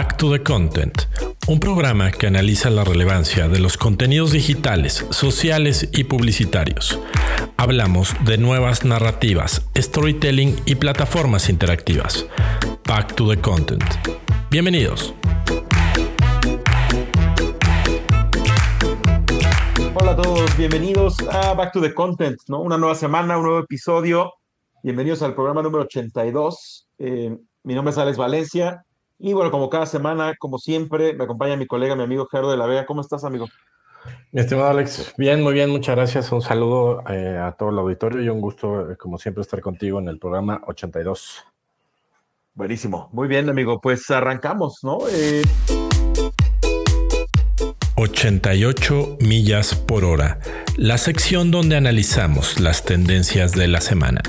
Back to the Content, un programa que analiza la relevancia de los contenidos digitales, sociales y publicitarios. Hablamos de nuevas narrativas, storytelling y plataformas interactivas. Back to the Content. Bienvenidos. Hola a todos, bienvenidos a Back to the Content, ¿no? Una nueva semana, un nuevo episodio. Bienvenidos al programa número 82. Eh, mi nombre es Alex Valencia y bueno, como cada semana, como siempre, me acompaña mi colega, mi amigo Gerardo de la Vega. ¿Cómo estás, amigo? Mi estimado Alex, bien, muy bien, muchas gracias. Un saludo eh, a todo el auditorio y un gusto, eh, como siempre, estar contigo en el programa 82. Buenísimo, muy bien, amigo. Pues arrancamos, ¿no? 88 eh, millas por hora, la sección donde analizamos las tendencias de la semana.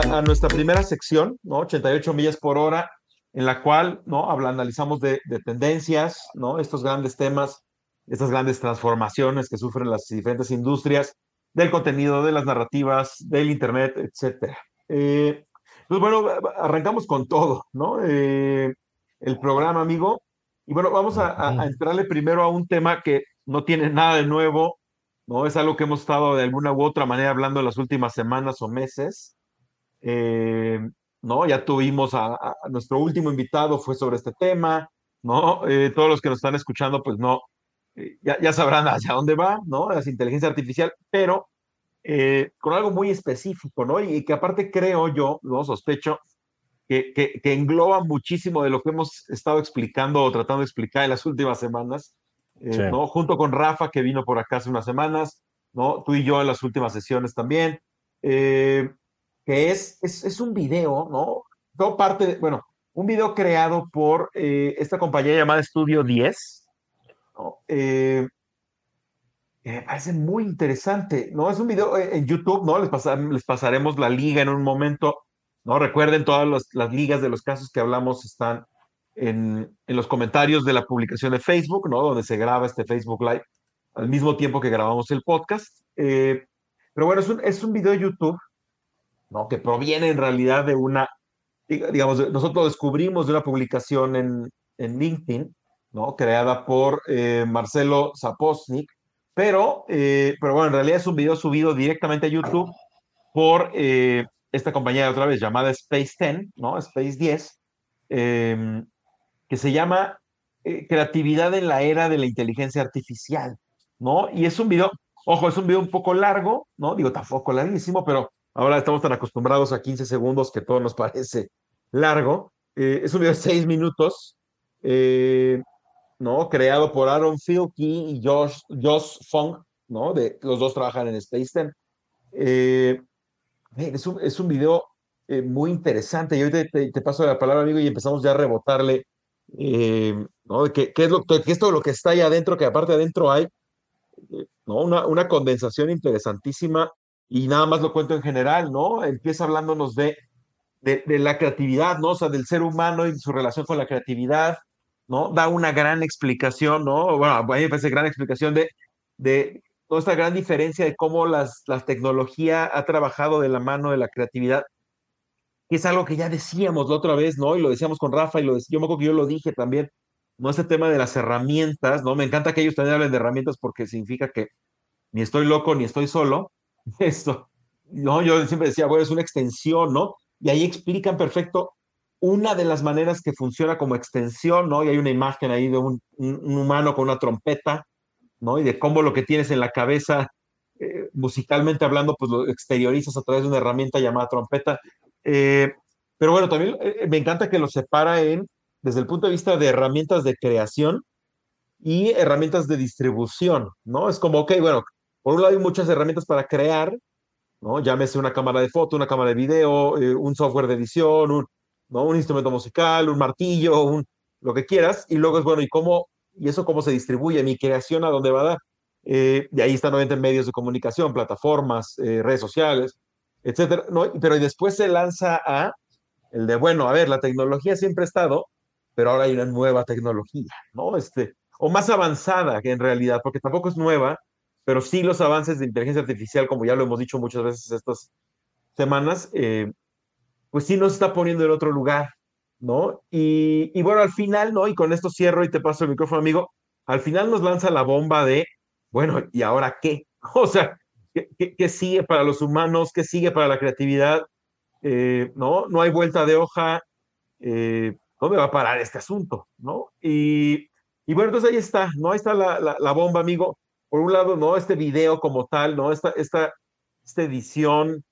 A, nuestra primera sección, ¿no? 88 millas por hora, en la cual, ¿no? Habla, analizamos de, tendencias, ¿no? Estos grandes temas, estas grandes transformaciones que sufren las diferentes industrias del contenido, de las narrativas, del Internet, etcétera. Eh, pues bueno, arrancamos con todo, ¿no? Eh, el programa, amigo. Y bueno, vamos a, a, entrarle primero a un tema que no tiene nada de nuevo, ¿no? Es algo que hemos estado de alguna u otra manera hablando en las últimas semanas o meses, eh, ¿no? Ya tuvimos a, nuestro último invitado, fue sobre este tema, ¿no? Eh, todos los que nos están escuchando, pues no, eh, ya, sabrán hacia dónde va, ¿no? La inteligencia artificial, pero con algo muy específico, ¿no? Y, que aparte creo yo, lo sospecho, que, que, engloba muchísimo de lo que hemos estado explicando o tratando de explicar en las últimas semanas, ¿no? Junto con Rafa, que vino por acá hace unas semanas, ¿no? Tú y yo en las últimas sesiones también. Eh, que es, es, un video, ¿no? Todo parte, de, bueno, un video creado por eh, esta compañía llamada Estudio 10, ¿no? Eh, me parece muy interesante, ¿no? Es un video eh, en YouTube, ¿no? Les, les pasaremos la liga en un momento, ¿no? Recuerden, todas las ligas de los casos que hablamos están en, en, los comentarios de la publicación de Facebook, ¿no? Donde se graba este Facebook Live al mismo tiempo que grabamos el podcast. pero bueno, es un, es un video de YouTube ¿no? que proviene en realidad de una, digamos, nosotros descubrimos de una publicación en, en LinkedIn, ¿no? creada por eh, Marcelo Zaposnik, pero, eh, pero bueno, en realidad es un video subido directamente a YouTube por eh, esta compañía otra vez llamada Space 10, ¿no? Space 10, em, que se llama Creatividad en la era de la inteligencia artificial, ¿no? Y es un video, ojo, es un video un poco largo, ¿no? Digo, tampoco larguísimo, pero Ahora estamos tan acostumbrados a 15 segundos que todo nos parece largo. Eh, es un video de 6 minutos, eh, ¿no? Creado por Aaron Filkey y Josh, Josh Fong, ¿no? De, los dos trabajan en Space eh, es, un, es un video muy interesante. Y hoy te, paso la palabra, amigo, y empezamos ya a rebotarle, ¿no? ¿Qué, qué es lo, qué es todo lo que está ahí adentro? Que aparte adentro hay, ¿no? Una, una condensación interesantísima y nada más lo cuento en general, ¿no? Empieza hablándonos de, de, la creatividad, ¿no? O sea, del ser humano y su relación con la creatividad, ¿no? Da una gran explicación, ¿no? Bueno, a mí me parece gran explicación de, de toda esta gran diferencia de cómo las, la tecnología ha trabajado de la mano de la creatividad, que es algo que ya decíamos la otra vez, ¿no? Y lo decíamos con Rafa y lo yo me acuerdo que yo lo dije también, ¿no? Ese tema de las herramientas, ¿no? Me encanta que ellos también hablen de herramientas porque significa que ni estoy loco ni estoy solo, esto. No, yo siempre decía, bueno, es una extensión, ¿no? Y ahí explican perfecto una de las maneras que funciona como extensión, ¿no? Y hay una imagen ahí de un, humano con una trompeta, ¿no? Y de cómo lo que tienes en la cabeza, eh, musicalmente hablando, pues lo exteriorizas a través de una herramienta llamada trompeta. Eh, pero bueno, también eh, me encanta que lo separa en, desde el punto de vista de herramientas de creación y herramientas de distribución, ¿no? Es como, ok, bueno, por un lado hay muchas herramientas para crear, ¿no? Llámese una cámara de foto, una cámara de video, eh, un software de edición, un, ¿no? un instrumento musical, un martillo, un, lo que quieras. Y luego es, bueno, ¿y cómo, y eso cómo se distribuye? Mi creación a dónde va a dar. Eh, y ahí están nuevamente medios de comunicación, plataformas, eh, redes sociales, etcétera. ¿no? Pero después se lanza a el de, bueno, a ver, la tecnología siempre ha estado, pero ahora hay una nueva tecnología, ¿no? Este, o más avanzada que en realidad, porque tampoco es nueva, pero sí los avances de inteligencia artificial, como ya lo hemos dicho muchas veces estas semanas, eh, pues sí nos está poniendo en otro lugar, ¿no? Y, bueno, al final, ¿no? Y con esto cierro y te paso el micrófono, amigo. Al final nos lanza la bomba de, bueno, ¿y ahora qué? O sea, ¿qué, qué, sigue para los humanos? ¿Qué sigue para la creatividad? Eh, ¿No? No hay vuelta de hoja. Eh, ¿Dónde va a parar este asunto? ¿No? Y, y bueno, entonces ahí está, ¿no? Ahí está la, la, bomba, amigo. Por un lado, ¿no? Este video como tal, ¿no? Esta, esta, esta edición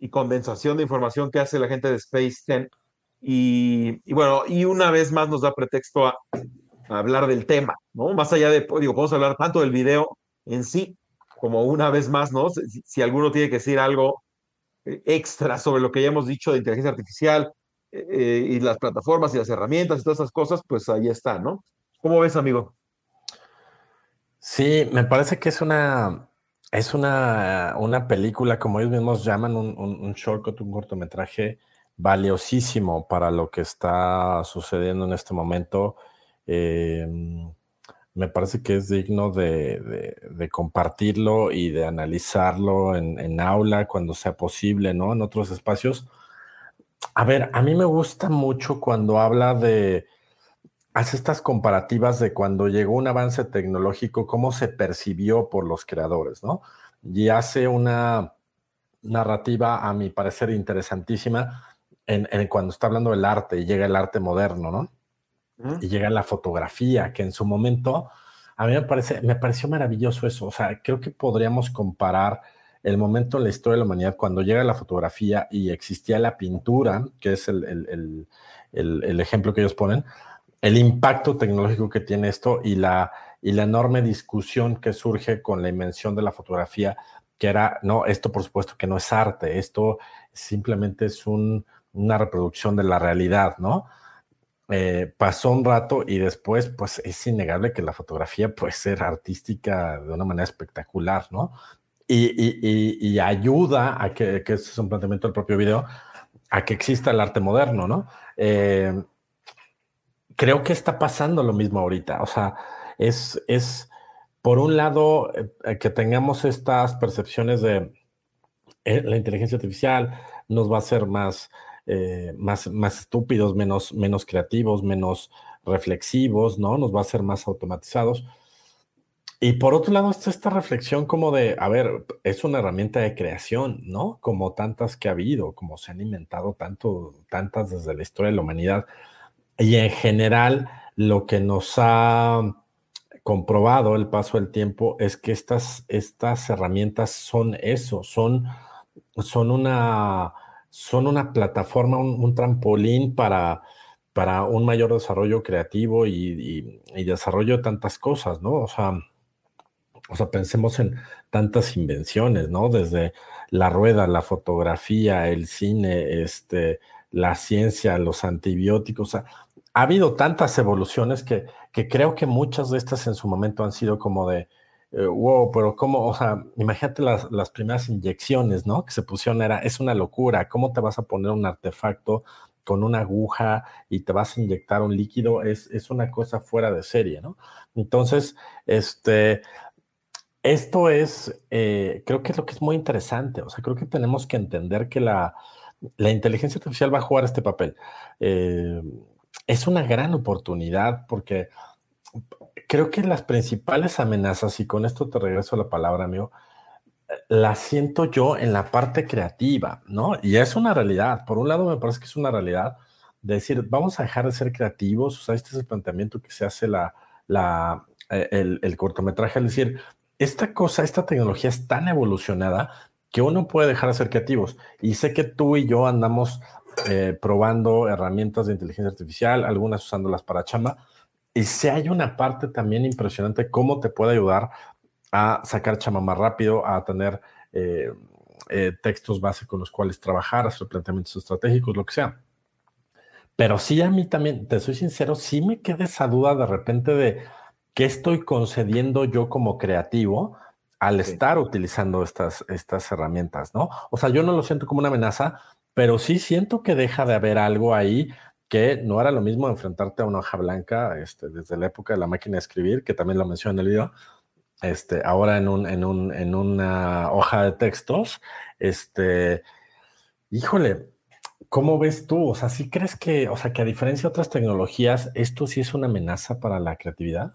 y condensación de información que hace la gente de Space 10. Y, bueno, y una vez más nos da pretexto a, hablar del tema, ¿no? Más allá de, digo, podemos hablar tanto del video en sí, como una vez más, ¿no? Si, alguno tiene que decir algo eh, extra sobre lo que ya hemos dicho de inteligencia artificial eh, y las plataformas y las herramientas y todas esas cosas, pues ahí está, ¿no? ¿Cómo ves, amigo? Sí, me parece que es una, es una, una película, como ellos mismos llaman, un, un, shortcut, un cortometraje valiosísimo para lo que está sucediendo en este momento. Eh, me parece que es digno de, de, de compartirlo y de analizarlo en, en, aula cuando sea posible, ¿no? En otros espacios. A ver, a mí me gusta mucho cuando habla de, hace estas comparativas de cuando llegó un avance tecnológico, cómo se percibió por los creadores, ¿no? Y hace una narrativa, a mi parecer, interesantísima en, en cuando está hablando del arte y llega el arte moderno, ¿no? Y llega la fotografía, que en su momento, a mí me, parece, me pareció maravilloso eso. O sea, creo que podríamos comparar el momento en la historia de la humanidad cuando llega la fotografía y existía la pintura, que es el, el, el, el ejemplo que ellos ponen, el impacto tecnológico que tiene esto y la, y la enorme discusión que surge con la invención de la fotografía, que era, no, esto por supuesto que no es arte, esto simplemente es un, una reproducción de la realidad, ¿no? Eh, pasó un rato y después, pues es innegable que la fotografía puede ser artística de una manera espectacular, ¿no? Y, y, ayuda a que, que es un planteamiento del propio video, a que exista el arte moderno, ¿no? Eh, creo que está pasando lo mismo ahorita. O sea, es, es por un lado eh, que tengamos estas percepciones de eh, la inteligencia artificial nos va a hacer más, eh, más, más estúpidos, menos, menos creativos, menos reflexivos, ¿no? Nos va a hacer más automatizados. Y por otro lado está esta reflexión como de, a ver, es una herramienta de creación, ¿no? Como tantas que ha habido, como se han inventado tanto, tantas desde la historia de la humanidad. Y en general, lo que nos ha comprobado el paso del tiempo es que estas, estas herramientas son eso, son, son, una, son una plataforma, un, trampolín para, para un mayor desarrollo creativo y, y, y, desarrollo de tantas cosas, ¿no? O sea, o sea, pensemos en tantas invenciones, ¿no? Desde la rueda, la fotografía, el cine, este, la ciencia, los antibióticos, o sea, ha habido tantas evoluciones que, que, creo que muchas de estas en su momento han sido como de, eh, wow, pero cómo, o sea, imagínate las, las, primeras inyecciones, ¿no? Que se pusieron, era, es una locura, ¿cómo te vas a poner un artefacto con una aguja y te vas a inyectar un líquido? Es, es una cosa fuera de serie, ¿no? Entonces, este, esto es, eh, creo que es lo que es muy interesante, o sea, creo que tenemos que entender que la, la inteligencia artificial va a jugar este papel. Eh, es una gran oportunidad porque creo que las principales amenazas, y con esto te regreso la palabra, amigo, las siento yo en la parte creativa, ¿no? Y es una realidad. Por un lado, me parece que es una realidad de decir, vamos a dejar de ser creativos. O sea, este es el planteamiento que se hace la, la, eh, el, el cortometraje, es decir, esta cosa, esta tecnología es tan evolucionada que uno puede dejar de ser creativos. Y sé que tú y yo andamos eh, probando herramientas de inteligencia artificial, algunas usándolas para chamba. Y si hay una parte también impresionante, cómo te puede ayudar a sacar chamba más rápido, a tener eh, eh, textos base con los cuales trabajar, hacer planteamientos estratégicos, lo que sea. Pero sí, a mí también, te soy sincero, sí me queda esa duda de repente de qué estoy concediendo yo como creativo al sí. estar utilizando estas, estas herramientas, ¿no? O sea, yo no lo siento como una amenaza, pero sí siento que deja de haber algo ahí que no era lo mismo enfrentarte a una hoja blanca este, desde la época de la máquina de escribir, que también lo mencioné en el video, este, ahora en, un, en, un, en una hoja de textos, este, híjole, ¿cómo ves tú? O sea, ¿sí crees que, o sea, que a diferencia de otras tecnologías, esto sí es una amenaza para la creatividad?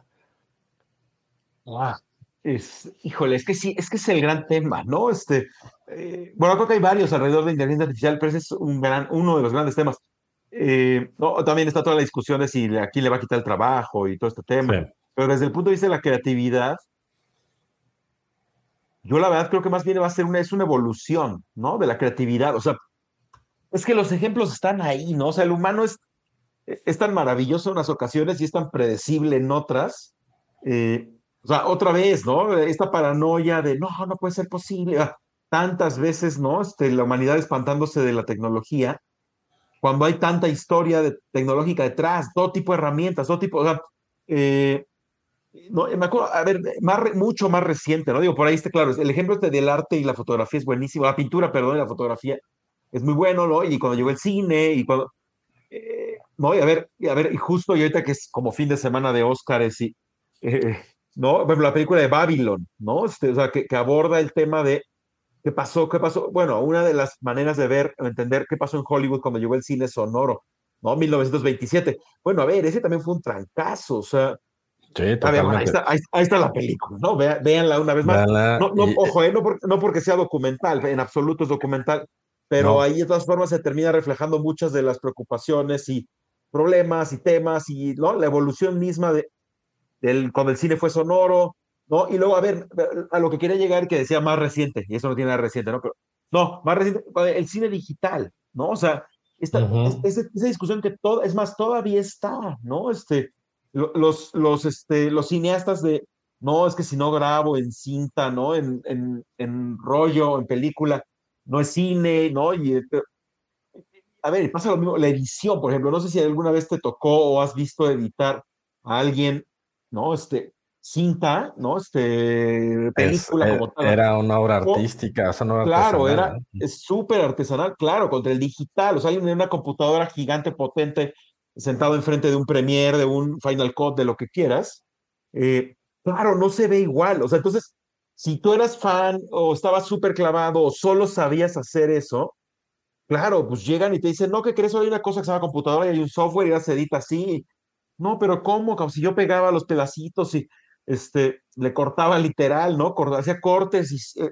Ah, es, híjole, es que sí, es que es el gran tema, ¿no? Este, eh, bueno, creo que hay varios alrededor de inteligencia artificial, pero ese es un gran, uno de los grandes temas. Eh, no, también está toda la discusión de si aquí le va a quitar el trabajo y todo este tema. Pero desde el punto de vista de la creatividad, yo la verdad creo que más bien va a ser una, es una evolución, ¿no? De la creatividad. O sea, es que los ejemplos están ahí, ¿no? O sea, el humano es, es tan maravilloso en unas ocasiones y es tan predecible en otras. Eh, o sea, otra vez, ¿no? Esta paranoia de, no, no puede ser posible. Ah, tantas veces, ¿no? Este, la humanidad espantándose de la tecnología, cuando hay tanta historia de, tecnológica detrás, todo tipo de herramientas, todo tipo, o sea, eh, no, me acuerdo, a ver, más, mucho más reciente, ¿no? Digo, por ahí está claro, el ejemplo este del arte y la fotografía es buenísimo, la pintura, perdón, y la fotografía es muy bueno, ¿no? Y cuando llegó el cine, y cuando... Eh, no, y a ver, y a ver, y justo y ahorita que es como fin de semana de Óscares y... Eh, ¿no? La película de Babylon, ¿no? Este, o sea, que, que, aborda el tema de qué pasó, qué pasó. Bueno, una de las maneras de ver o entender qué pasó en Hollywood cuando llegó el cine sonoro, ¿no? 1927. Bueno, a ver, ese también fue un trancazo, o sea, Sí, ahí, está, ahí, está, la película, ¿no? véanla una vez más. no, no, Ojo, eh, no, porque sea documental, en absoluto es documental, pero ahí de todas formas se termina reflejando muchas de las preocupaciones y problemas y temas y ¿no? la evolución misma de, cuando el cine fue sonoro, ¿no? Y luego, a ver, a lo que quería llegar, que decía más reciente, y eso no tiene nada reciente, ¿no? Pero, no, más reciente, el cine digital, ¿no? O sea, esta, esa discusión que todo, es más, todavía está, ¿no? Este, los, los, este, los cineastas de, no, es que si no grabo en cinta, ¿no? En, en, en rollo, en película, no es cine, ¿no? Y, este, a ver, pasa lo mismo, la edición, por ejemplo, no sé si alguna vez te tocó o has visto editar a alguien, ¿no? Este, cinta, ¿no? Este, película como tal. Era una obra artística, o sea, no Claro, era súper artesanal, claro, contra el digital, o sea, hay una computadora gigante, potente, sentado enfrente de un Premiere, de un Final Cut, de lo que quieras, eh, claro, no se ve igual. O sea, entonces, si tú eras fan o estabas súper clavado o solo sabías hacer eso, claro, pues llegan y te dicen, no, ¿qué crees? Hay una cosa que se llama computadora y hay un software y ya se edita así. No, pero ¿cómo? Como si yo pegaba los pedacitos y este, le cortaba literal, ¿no? Hacía cortes y... Eh,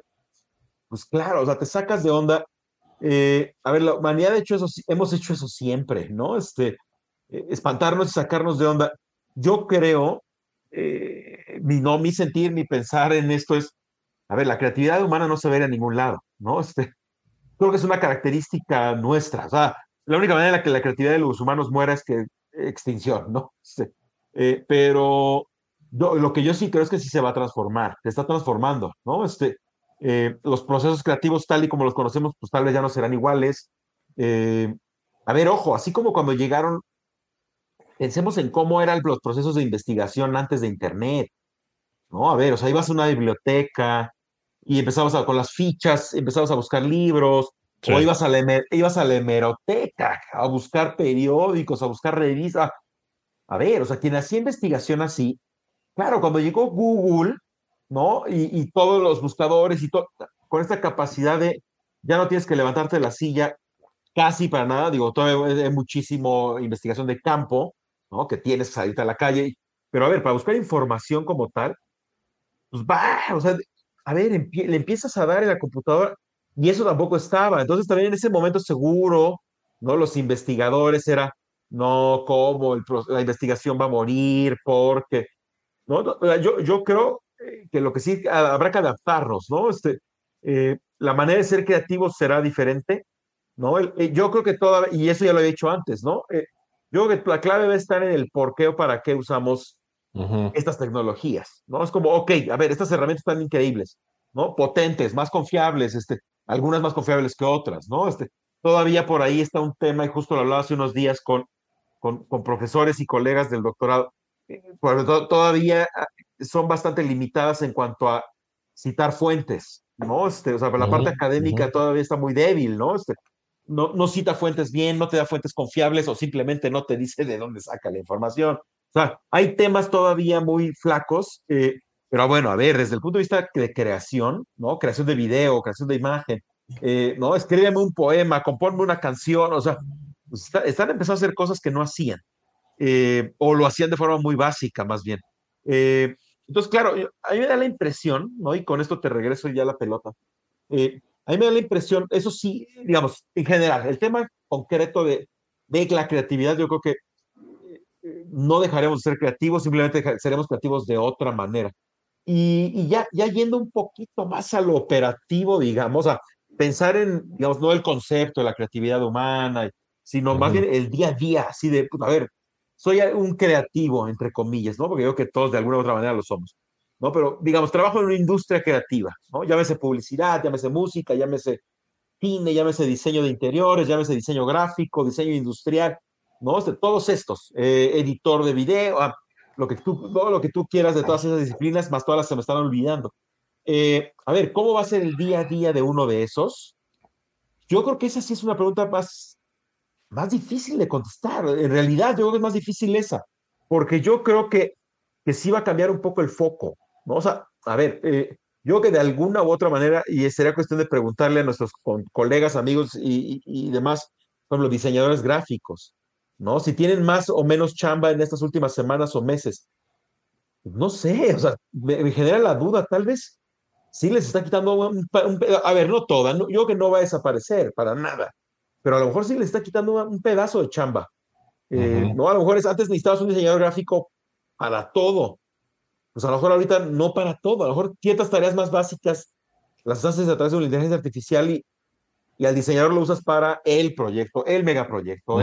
pues claro, o sea, te sacas de onda. Eh, a ver, la humanidad ha hecho eso, hemos hecho eso siempre, ¿no? Este, eh, espantarnos y sacarnos de onda. Yo creo, mi, no, mi sentir, mi pensar en esto es, a ver, la creatividad humana no se ve a ningún lado, ¿no? Este, creo que es una característica nuestra. O sea, la única manera en la que la creatividad de los humanos muera es que extinción, ¿no? Eh, pero lo que yo sí creo es que sí se va a transformar, se está transformando, ¿no? Este, los procesos creativos tal y como los conocemos, pues tal vez ya no serán iguales. a ver, ojo, así como cuando llegaron Pensemos en cómo eran los procesos de investigación antes de Internet. ¿no? A ver, o sea, ibas a una biblioteca y empezabas con las fichas, empezabas a buscar libros, o ibas a, la, ibas a la hemeroteca a buscar periódicos, a buscar revistas. A ver, o sea, quien hacía investigación así, claro, cuando llegó Google, ¿no? Y, todos los buscadores y todo, con esta capacidad de, ya no tienes que levantarte de la silla casi para nada, digo, todavía hay muchísimo investigación de campo, ¿no? Que tienes que salir a la calle. Pero a ver, para buscar información como tal, pues va, o sea, a ver, le empiezas a dar en la computadora y eso tampoco estaba. Entonces también en ese momento seguro, ¿no? Los investigadores era, no, ¿cómo? la investigación va a morir porque, ¿no? Yo, yo creo eh, que lo que sí habrá que adaptarnos, ¿no? Este, eh, la manera de ser creativos será diferente, ¿no? Eh, yo creo que toda, y eso ya lo he dicho antes, ¿no? Yo creo que la clave va a estar en el por qué o para qué usamos estas tecnologías, ¿no? Es como, ok, a ver, estas herramientas están increíbles, ¿no? Potentes, más confiables, este, algunas más confiables que otras, ¿no? Este, todavía por ahí está un tema, y justo lo hablaba hace unos días con, con, con profesores y colegas del doctorado, eh, todavía ah, son bastante limitadas en cuanto a citar fuentes, ¿no? Este, o sea, la parte académica todavía está muy débil, ¿no? Este, no, no cita fuentes bien, no te da fuentes confiables o simplemente no te dice de dónde saca la información. O sea, hay temas todavía muy flacos, eh, pero bueno, a ver, desde el punto de vista de creación, ¿no? Creación de video, creación de imagen, eh, ¿no? Escríbeme un poema, compónme una canción, o sea, pues, están empezando a hacer cosas que no hacían, eh, o lo hacían de forma muy básica, más bien. Eh, entonces, claro, a mí me da la impresión, ¿no? Y con esto te regreso ya a la pelota. a mí me da la impresión, eso sí, digamos, en general, el tema concreto de, de la creatividad, yo creo que no dejaremos de ser creativos, simplemente seremos creativos de otra manera. Y, ya, ya yendo un poquito más a lo operativo, digamos, a pensar en, digamos, no el concepto de la creatividad humana, sino más bien el día a día, así de, pues, a ver, soy un creativo, entre comillas, ¿no? Porque yo creo que todos de alguna u otra manera lo somos, ¿no? Pero, digamos, trabajo en una industria creativa, ¿no? Llámese publicidad, llámese música, llámese cine, llámese diseño de interiores, llámese diseño gráfico, diseño industrial, ¿no? Este, todos estos, eh, editor de video, ah, lo que tú, todo lo que tú quieras de todas esas disciplinas, más todas las se me están olvidando. Eh, a ver, ¿cómo va a ser el día a día de uno de esos? Yo creo que esa sí es una pregunta más, más difícil de contestar. En realidad, yo creo que es más difícil esa, porque yo creo que, que sí va a cambiar un poco el foco. ¿no? O sea, a ver, eh, yo creo que de alguna u otra manera, y sería cuestión de preguntarle a nuestros colegas, amigos y, y, y demás, como los diseñadores gráficos, ¿no? Si tienen más o menos chamba en estas últimas semanas o meses. No sé, o sea, me, genera la duda, tal vez sí les está quitando un, a ver, no toda, no, yo que no va a desaparecer para nada, pero a lo mejor sí les está quitando un pedazo de chamba. Eh, no, a lo mejor es, antes necesitabas un diseñador gráfico para todo. Pues a lo mejor ahorita no para todo, a lo mejor ciertas tareas más básicas las haces a través de una inteligencia artificial y, y al diseñador lo usas para el proyecto, el megaproyecto,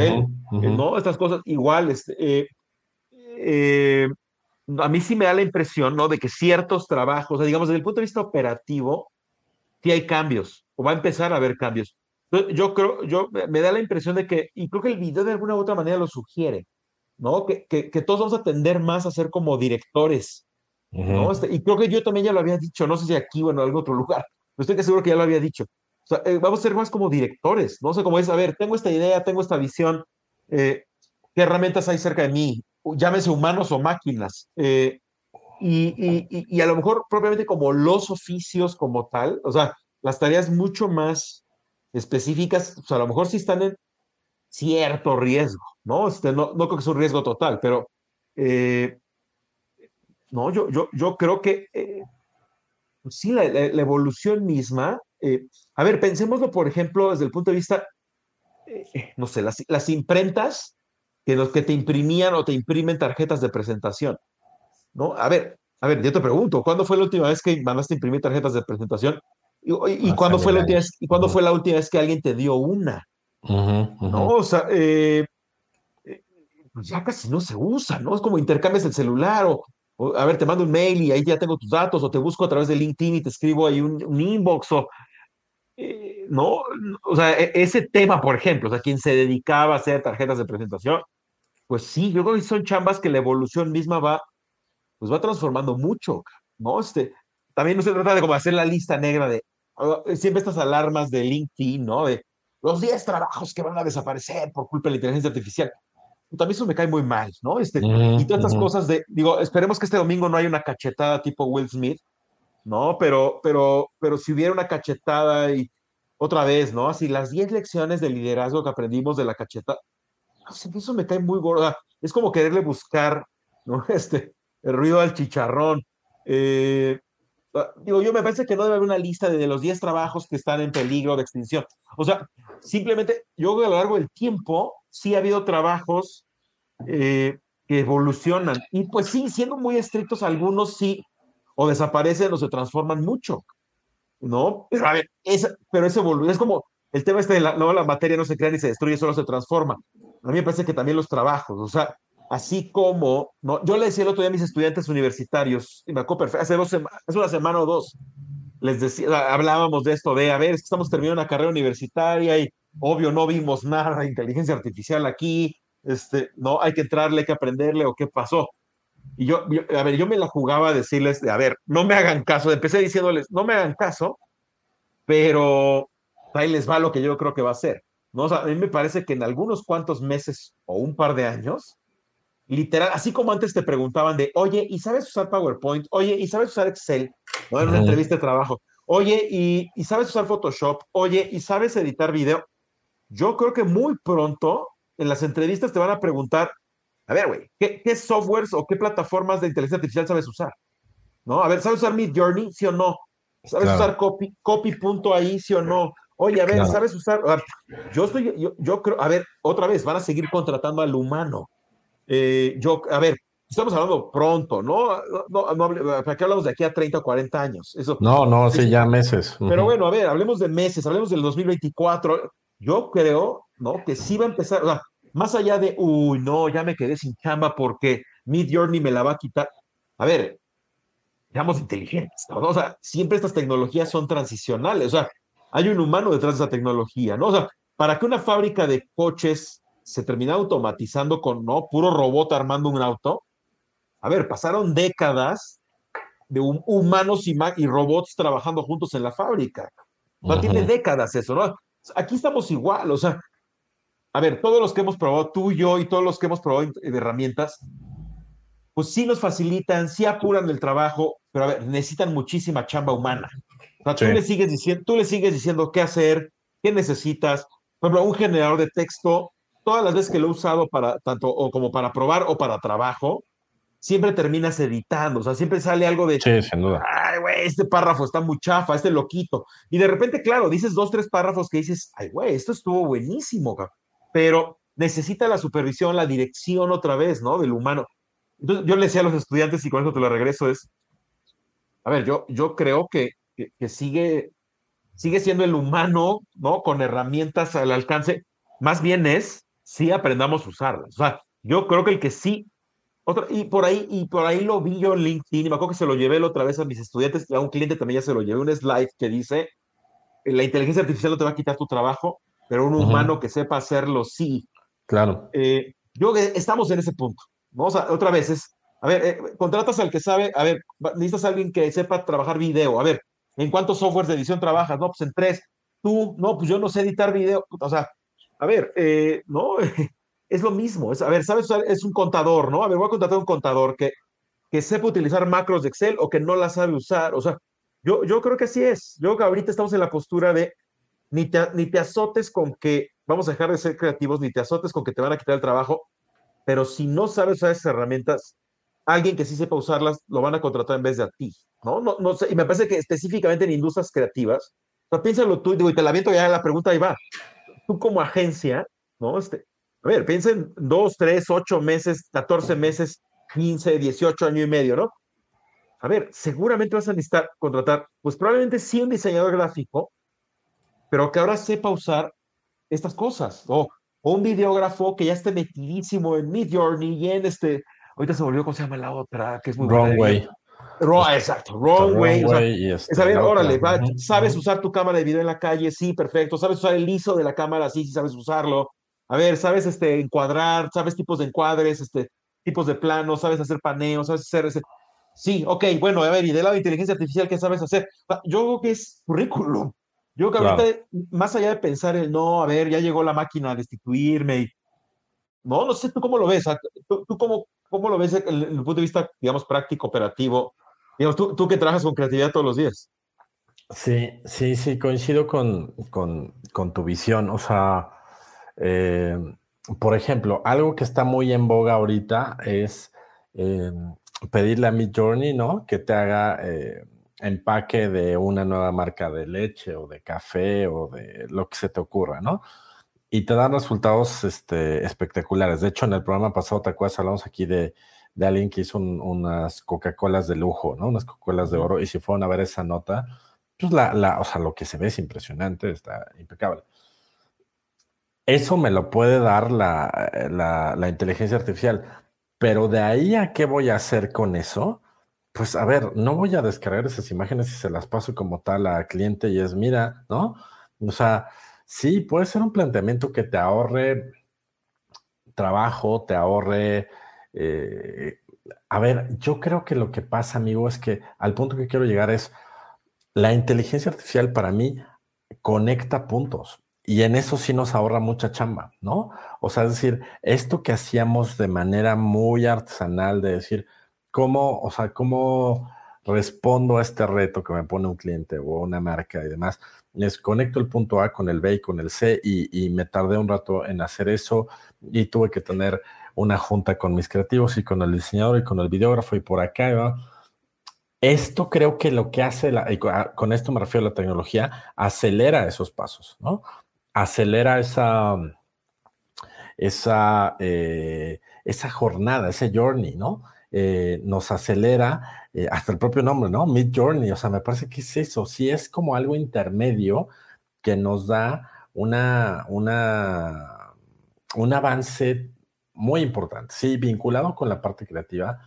¿no? Estas cosas iguales. Este, eh, eh, a mí sí me da la impresión, ¿no? De que ciertos trabajos, digamos, desde el punto de vista operativo, sí hay cambios, o va a empezar a haber cambios. Yo creo, yo me da la impresión de que, y creo que el video de alguna u otra manera lo sugiere, ¿no? Que, que, que todos vamos a tender más a ser como directores, ¿no? Este, y creo que yo también ya lo había dicho, no sé si aquí o en algún otro lugar, pero estoy que seguro que ya lo había dicho. Eh, vamos a ser más como directores, no sé cómo es, a ver, tengo esta idea, tengo esta visión, eh, ¿qué herramientas hay cerca de mí? Llámese humanos o máquinas. Eh, y, y, a lo mejor propiamente como los oficios como tal, o sea, las tareas mucho más específicas, o sea, a lo mejor sí están en cierto riesgo, ¿no? Este, no, no creo que es un riesgo total, pero no, yo, yo, yo creo que sí, la, evolución misma eh, a ver, pensémoslo, por ejemplo, desde el punto de vista, eh, no sé, las, imprentas que, los que te imprimían o te imprimen tarjetas de presentación. ¿no? A ver, a ver, yo te pregunto, ¿cuándo fue la última vez que mandaste a imprimir tarjetas de presentación? ¿Y, cuándo, fue la última vez, ¿y cuándo fue la última vez que alguien te dio una? ¿No? O sea, eh, pues ya casi no se usa, ¿no? Es como intercambias el celular o, a ver, te mando un mail y ahí ya tengo tus datos, o te busco a través de LinkedIn y te escribo ahí un, un inbox, o eh, ¿no? O sea, e, ese tema, por ejemplo, o sea, quien se dedicaba a hacer tarjetas de presentación, pues sí, yo creo que son chambas que la evolución misma va, pues va transformando mucho, ¿no? Este, también no se trata de como hacer la lista negra de, ah, siempre estas alarmas de LinkedIn, ¿no? De los 10 trabajos que van a desaparecer por culpa de la inteligencia artificial. También eso me cae muy mal, ¿no? Este, y todas estas cosas de, digo, esperemos que este domingo no haya una cachetada tipo Will Smith, ¿no? Pero, pero, pero si hubiera una cachetada y otra vez, ¿no? Así las 10 lecciones de liderazgo que aprendimos de la cachetada, eso me cae muy gorda. Es como quererle buscar, ¿no? Este, el ruido al chicharrón. Eh, ah, digo, yo me parece que no debe haber una lista de, los 10 trabajos que están en peligro de extinción. O sea, simplemente, yo a lo largo del tiempo sí ha habido trabajos eh, que evolucionan. Y pues sí, siendo muy estrictos, algunos sí o desaparecen o se transforman mucho, ¿no? Pero a ver, es, pero ese es como el tema este de la, no, la materia no se crea ni se destruye, solo se transforma. A mí me parece que también los trabajos, o sea, así como, ¿no? Yo le decía el otro día a mis estudiantes universitarios, y me acuerdo perfecto, hace, dos hace una semana o dos, les decía, hablábamos de esto, de, a ver, es que estamos terminando una carrera universitaria y obvio no vimos nada de inteligencia artificial aquí, este, no, hay que entrarle, hay que aprenderle o qué pasó. Y yo, a ver, yo me la jugaba a decirles, a ver, no me hagan caso. Empecé diciéndoles, no me hagan caso, pero ahí les va lo que yo creo que va a ser. ¿no? a mí me parece que en algunos cuantos meses o un par de años, literal, así como antes te preguntaban de, oye, ¿y sabes usar PowerPoint? Oye, ¿y sabes usar Excel? ¿No? En una entrevista de trabajo. Oye, ¿y, ¿y sabes usar Photoshop? Oye, ¿y sabes editar video? Yo creo que muy pronto en las entrevistas te van a preguntar, a ver, güey, ¿qué, ¿qué, softwares o qué plataformas de inteligencia artificial sabes usar? ¿No? A ver, ¿sabes usar Mid Journey? ¿Sí o no? ¿Sabes claro. usar copy, copy punto ahí? ¿Sí o no? Oye, a ver, claro. ¿sabes usar? yo estoy, yo, yo, creo, a ver, otra vez, van a seguir contratando al humano. Eh, yo, a ver, estamos hablando pronto, ¿no? no, no ¿Para qué hablamos de aquí a 30 o 40 años? Eso, no, no, sí, ya meses. Pero bueno, a ver, hablemos de meses, hablemos del 2024. Yo creo, ¿no? Que sí va a empezar, o sea, más allá de, uy, no, ya me quedé sin chamba porque Mid Journey me la va a quitar. A ver, seamos inteligentes, ¿no? O sea, siempre estas tecnologías son transicionales, o sea, hay un humano detrás de esa tecnología, ¿no? O sea, para que una fábrica de coches se termine automatizando con, ¿no? Puro robot armando un auto. A ver, pasaron décadas de humanos y, y, robots trabajando juntos en la fábrica. No uh -huh. tiene décadas eso, ¿no? Aquí estamos igual, o sea, a ver, todos los que hemos probado, tú, yo y todos los que hemos probado de herramientas, pues sí nos facilitan, sí apuran el trabajo, pero a ver, necesitan muchísima chamba humana. O sea, sí. tú, le sigues diciendo, tú le sigues diciendo qué hacer, qué necesitas. Por ejemplo, un generador de texto, todas las veces que lo he usado para tanto o como para probar o para trabajo, siempre terminas editando, o sea, siempre sale algo de, sí, sin duda. ay, güey, este párrafo está muy chafa, este loquito. Y de repente, claro, dices dos, tres párrafos que dices, ay, güey, esto estuvo buenísimo, pero necesita la supervisión, la dirección otra vez, ¿no? Del humano. Entonces, yo le decía a los estudiantes, y con eso te lo regreso, es, a ver, yo, yo creo que, que, sigue, sigue siendo el humano, ¿no? Con herramientas al alcance, más bien es, sí aprendamos a usarlas. O sea, yo creo que el que sí otra, y por ahí, y por ahí lo vi yo en LinkedIn, y me acuerdo que se lo llevé la otra vez a mis estudiantes, a un cliente también ya se lo llevé, un slide que dice, la inteligencia artificial no te va a quitar tu trabajo, pero un uh -huh. humano que sepa hacerlo, sí. Claro. Eh, yo estamos en ese punto. Vamos a, otra vez, es, a ver, eh, contratas al que sabe, a ver, necesitas a alguien que sepa trabajar video, a ver, ¿en cuántos softwares de edición trabajas? No, pues en tres. Tú, no, pues yo no sé editar video. O sea, a ver, eh, no, es lo mismo. Es, a ver, ¿sabes? Es un contador, ¿no? A ver, voy a contratar a un contador que, que sepa utilizar macros de Excel o que no la sabe usar. O sea, yo, yo creo que así es. Yo creo que ahorita estamos en la postura de ni te, ni te azotes con que vamos a dejar de ser creativos, ni te azotes con que te van a quitar el trabajo, pero si no sabes usar esas herramientas, alguien que sí sepa usarlas lo van a contratar en vez de a ti, ¿no? no, no sé, y me parece que específicamente en industrias creativas, o sea, piénsalo tú, digo, y te la viento ya la pregunta ahí va. Tú como agencia, ¿no? Este, a ver, piensa en dos, tres, ocho meses, 14 meses, 15, 18 años y medio, ¿no? A ver, seguramente vas a necesitar contratar, pues probablemente sí un diseñador gráfico, pero que ahora sepa usar estas cosas, o, o un videógrafo que ya esté metidísimo en Mid Journey y en este, ahorita se volvió, ¿cómo se llama la otra? Que es muy Wrong Way. Wrong, exacto, wrong, wrong way. O sea, y este, es a ver, órale, va, ¿sabes usar tu cámara de video en la calle? Sí, perfecto. ¿Sabes usar el ISO de la cámara? Sí, sí, sabes usarlo. A ver, ¿sabes este, encuadrar? ¿Sabes tipos de encuadres? Este, tipos de planos? ¿Sabes hacer paneo? ¿Sabes hacer ese? Sí, ok, bueno, a ver, y del lado de inteligencia artificial, ¿qué sabes hacer? Ah, Yo creo que es currículum. Yo creo que Claro. ahorita, más allá de pensar el no, a ver, ya llegó la máquina a destituirme y no, no sé tú cómo lo ves. ¿Tú, tú cómo, cómo lo ves desde el, el punto de vista, digamos, práctico, operativo? Digamos, tú, tú que trabajas con creatividad todos los días. Sí, sí, sí, coincido con, con, con tu visión. O sea, eh, por ejemplo, algo que está muy en boga ahorita es eh, pedirle a Mid Journey, ¿no? Que te haga eh, empaque de una nueva marca de leche o de café o de lo que se te ocurra, ¿no? Y te dan resultados este, espectaculares. De hecho, en el programa pasado, ¿te acuerdas? Hablamos aquí de, de alguien que hizo un- unas Coca-Colas de lujo, ¿no? Unas Coca-Colas de oro. Y si fueron a ver esa nota, pues la, la, o sea, lo que se ve es impresionante, está impecable. Eso me lo puede dar la, la, la inteligencia artificial, pero de ahí a qué voy a hacer con eso, pues a ver, no voy a descargar esas imágenes y se las paso como tal a cliente y es, mira, ¿no? O sea, sí, puede ser un planteamiento que te ahorre trabajo, te ahorre... eh, a ver, yo creo que lo que pasa, amigo, es que al punto que quiero llegar es, la inteligencia artificial para mí conecta puntos y en eso sí nos ahorra mucha chamba, ¿no? O sea, es decir, esto que hacíamos de manera muy artesanal, de decir, cómo, o sea, cómo respondo a este reto que me pone un cliente o una marca y demás. Les conecto el punto A con el B y con el C y, me tardé un rato en hacer eso y tuve que tener una junta con mis creativos y con el diseñador y con el videógrafo y por acá. Esto creo que lo que hace, y con esto me refiero a la tecnología, acelera esos pasos, ¿no? Acelera esa, esa, eh, esa jornada, ese journey, ¿no? Eh, nos acelera eh, hasta el propio nombre, ¿no? Mid Journey, o sea, me parece que es eso, sí es como algo intermedio que nos da una, una, un avance muy importante, sí, vinculado con la parte creativa,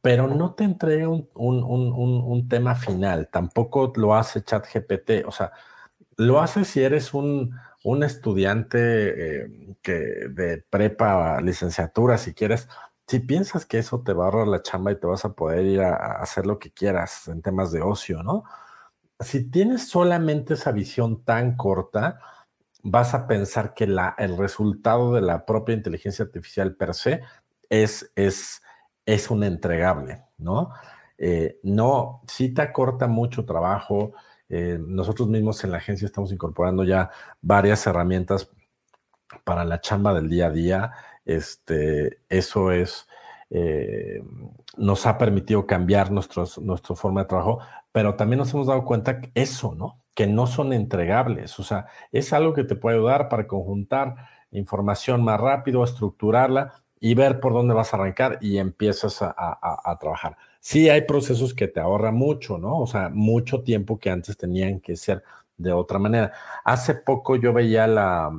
pero no te entrega un, un, un, un tema final, tampoco lo hace ChatGPT, o sea, lo hace si eres un, estudiante eh, que de prepa, licenciatura, si quieres, si piensas que eso te va a ahorrar la chamba y te vas a poder ir a, hacer lo que quieras en temas de ocio, ¿no? Si tienes solamente esa visión tan corta, vas a pensar que el resultado de la propia inteligencia artificial per se es, es, es un entregable, ¿no? Eh, no, si te acorta mucho trabajo. Eh, nosotros mismos en la agencia estamos incorporando ya varias herramientas para la chamba del día a día. Este, eso es, eh, nos ha permitido cambiar nuestros, nuestra forma de trabajo, pero también nos hemos dado cuenta que eso, ¿no? Que no son entregables, o sea, es algo que te puede ayudar para conjuntar información más rápido, estructurarla y ver por dónde vas a arrancar y empiezas a, a trabajar. Sí hay procesos que te ahorran mucho, ¿no? O sea, mucho tiempo que antes tenían que ser de otra manera. Hace poco yo veía la,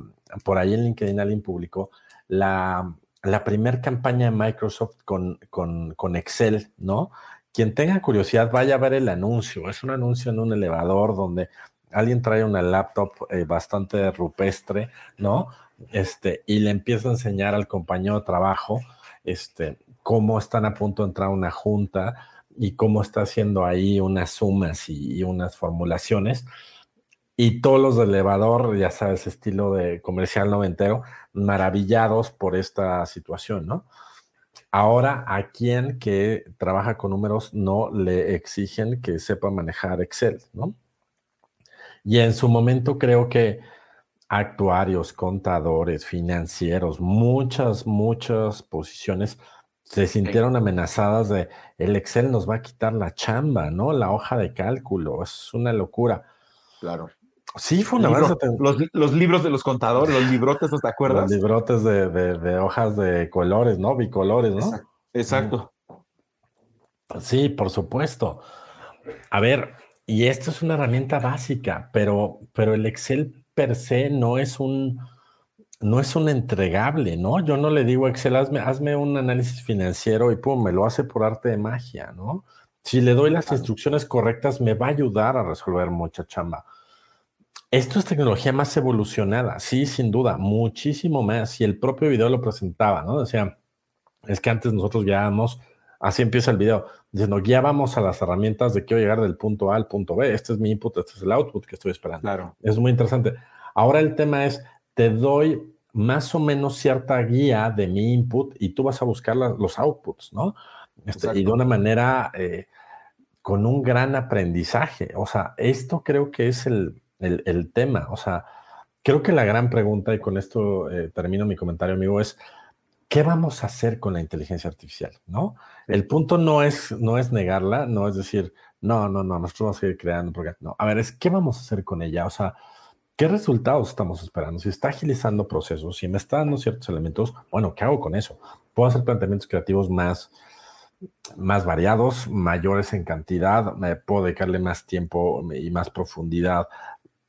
por ahí en LinkedIn alguien publicó la, la primera campaña de Microsoft con, con, Excel, ¿no? Quien tenga curiosidad, vaya a ver el anuncio. Es un anuncio en un elevador donde alguien trae una laptop eh, bastante rupestre, ¿no? Este, y le empieza a enseñar al compañero de trabajo, este, cómo están a punto de entrar a una junta y cómo está haciendo ahí unas sumas y unas formulaciones y todos los del elevador, ya sabes, estilo de comercial noventero, maravillados por esta situación, ¿no? Ahora, a quien que trabaja con números no le exigen que sepa manejar Excel, ¿no? Y en su momento creo que actuarios, contadores, financieros, muchas, muchas posiciones se sintieron amenazadas de el Excel nos va a quitar la chamba, ¿no? La hoja de cálculo, es una locura. Claro. Sí, fue una los, los, libros de los contadores, los librotes, ¿te acuerdas? Los librotes de, hojas de colores, ¿no? Bicolores, ¿no? Exacto. Sí, por supuesto. A ver, y esto es una herramienta básica, pero, pero el Excel per se no es un, no es un entregable, ¿no? Yo no le digo Excel, hazme, hazme un análisis financiero y pum, me lo hace por arte de magia, ¿no? Si le doy las instrucciones correctas, me va a ayudar a resolver mucha chamba. Esto es tecnología más evolucionada, sí, sin duda, muchísimo más. Y el propio video lo presentaba, ¿no? Decía, es que antes nosotros guiábamos, así empieza el video, diciendo, guiábamos a las herramientas de quiero llegar del punto A al punto B. Este es mi input, este es el output que estoy esperando. Claro. Es muy interesante. Ahora el tema es, te doy más o menos cierta guía de mi input y tú vas a buscar los outputs, ¿no? Este, y de una manera eh, con un gran aprendizaje. O sea, esto creo que es el, el, tema. O sea, creo que la gran pregunta, y con esto eh, termino mi comentario, amigo, es ¿qué vamos a hacer con la inteligencia artificial? ¿No? El punto no es, no es negarla, no es decir, no, no, no, nosotros vamos a seguir creando, porque no, a ver, es qué vamos a hacer con ella, o sea, ¿qué resultados estamos esperando? Si está agilizando procesos, si me está dando ciertos elementos, bueno, ¿qué hago con eso? Puedo hacer planteamientos creativos más, más variados, mayores en cantidad, me puedo dedicarle más tiempo y más profundidad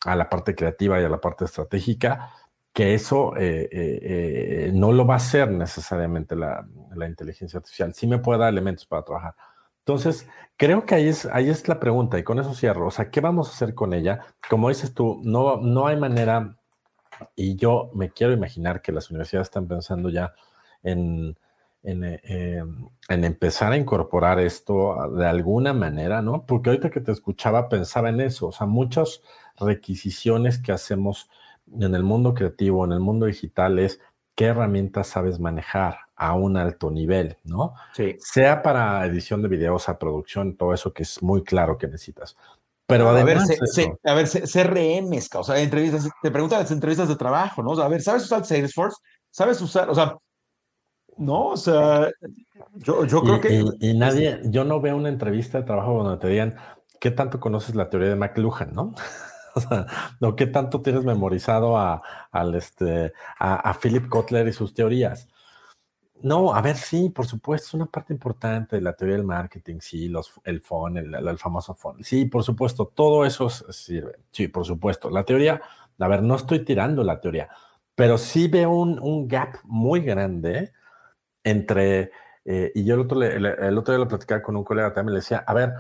a la parte creativa y a la parte estratégica, que eso eh, eh, eh, no lo va a hacer necesariamente la, inteligencia artificial. Sí me puede dar elementos para trabajar. Entonces, creo que ahí es, ahí es la pregunta y con eso cierro. O sea, ¿qué vamos a hacer con ella? Como dices tú, no, no hay manera, y yo me quiero imaginar que las universidades están pensando ya en, en, en, empezar a incorporar esto de alguna manera, ¿no? Porque ahorita que te escuchaba pensaba en eso, o sea, muchos requisiciones que hacemos en el mundo creativo, en el mundo digital es qué herramientas sabes manejar. a un alto nivel, ¿no? Sí. Sea para edición de videos, a producción, todo eso que es muy claro que necesitas. Pero a además. Ver, a ver, CRMs, o sea, entrevistas, te preguntan las entrevistas de trabajo, ¿no? O sea, a ver, ¿sabes usar Salesforce? ¿Sabes usar, o sea, no, o sea, yo, yo creo que. Y, nadie, yo no veo una entrevista de trabajo donde te digan, ¿qué tanto conoces la teoría de McLuhan, no? Sea, ¿no? ¿qué tanto tienes memorizado a, al este, a, a Philip Kotler y sus teorías? No, a ver, sí, por supuesto, es una parte importante de la teoría del marketing, sí, los, el phone, el, famoso phone, sí, por supuesto, todo eso sirve, sí, por supuesto. La teoría, a ver, no estoy tirando la teoría, pero sí veo un, un gap muy grande entre, eh, y yo el otro, el, otro día lo platicaba con un colega también, le decía, a ver,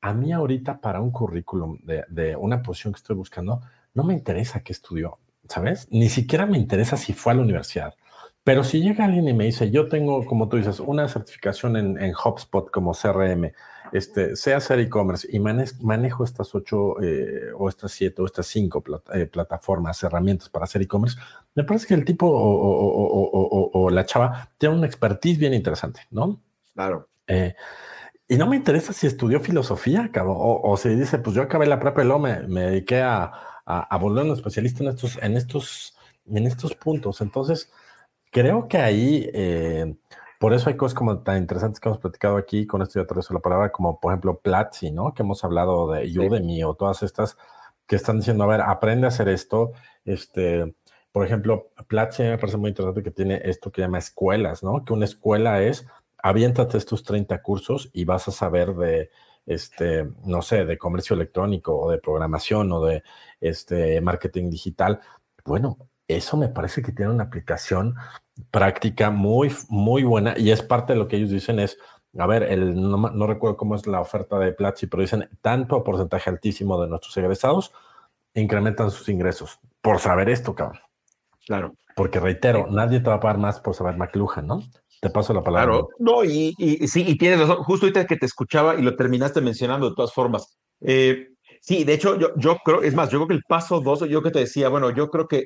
a mí ahorita para un currículum de, de una posición que estoy buscando, no me interesa qué estudió, ¿sabes? Ni siquiera me interesa si fue a la universidad pero si llega alguien y me dice, yo tengo, como tú dices, una certificación en, en HubSpot como CRM, este, sé hacer e-commerce y manejo estas ocho eh, o estas siete o estas cinco eh, plataformas, herramientas para hacer e-commerce, me parece que el tipo o, la chava tiene una expertise bien interesante, ¿no? Claro. Eh, y no me interesa si estudió filosofía, cabrón, o, si dice, pues yo acabé la prepa y luego me, me dediqué a, a, volver un especialista en estos, en estos, en estos puntos. Entonces, Creo que ahí, eh, por eso hay cosas como tan interesantes que hemos platicado aquí, con esto ya atravieso la palabra, como por ejemplo Platzi, ¿no? Que hemos hablado de Udemy o todas estas que están diciendo, a ver, aprende a hacer esto. Este, por ejemplo, Platzi me parece muy interesante que tiene esto que llama escuelas, ¿no? Que una escuela es, aviéntate estos 30 cursos y vas a saber de, este, no sé, de comercio electrónico o de programación o de este, marketing digital. Bueno, eso me parece que tiene una aplicación práctica muy, muy buena y es parte de lo que ellos dicen es, a ver, el, no, recuerdo cómo es la oferta de Platzi, pero dicen, tanto porcentaje altísimo de nuestros egresados incrementan sus ingresos por saber esto, cabrón. Claro. Porque reitero, nadie te va a pagar más por saber McLuhan, ¿no? Te paso la palabra. Claro, no, y, sí, y tienes razón, justo ahorita que te escuchaba y lo terminaste mencionando de todas formas. Eh, sí, de hecho, yo, yo creo, es más, yo creo que el paso dos, yo que te decía, bueno, yo creo que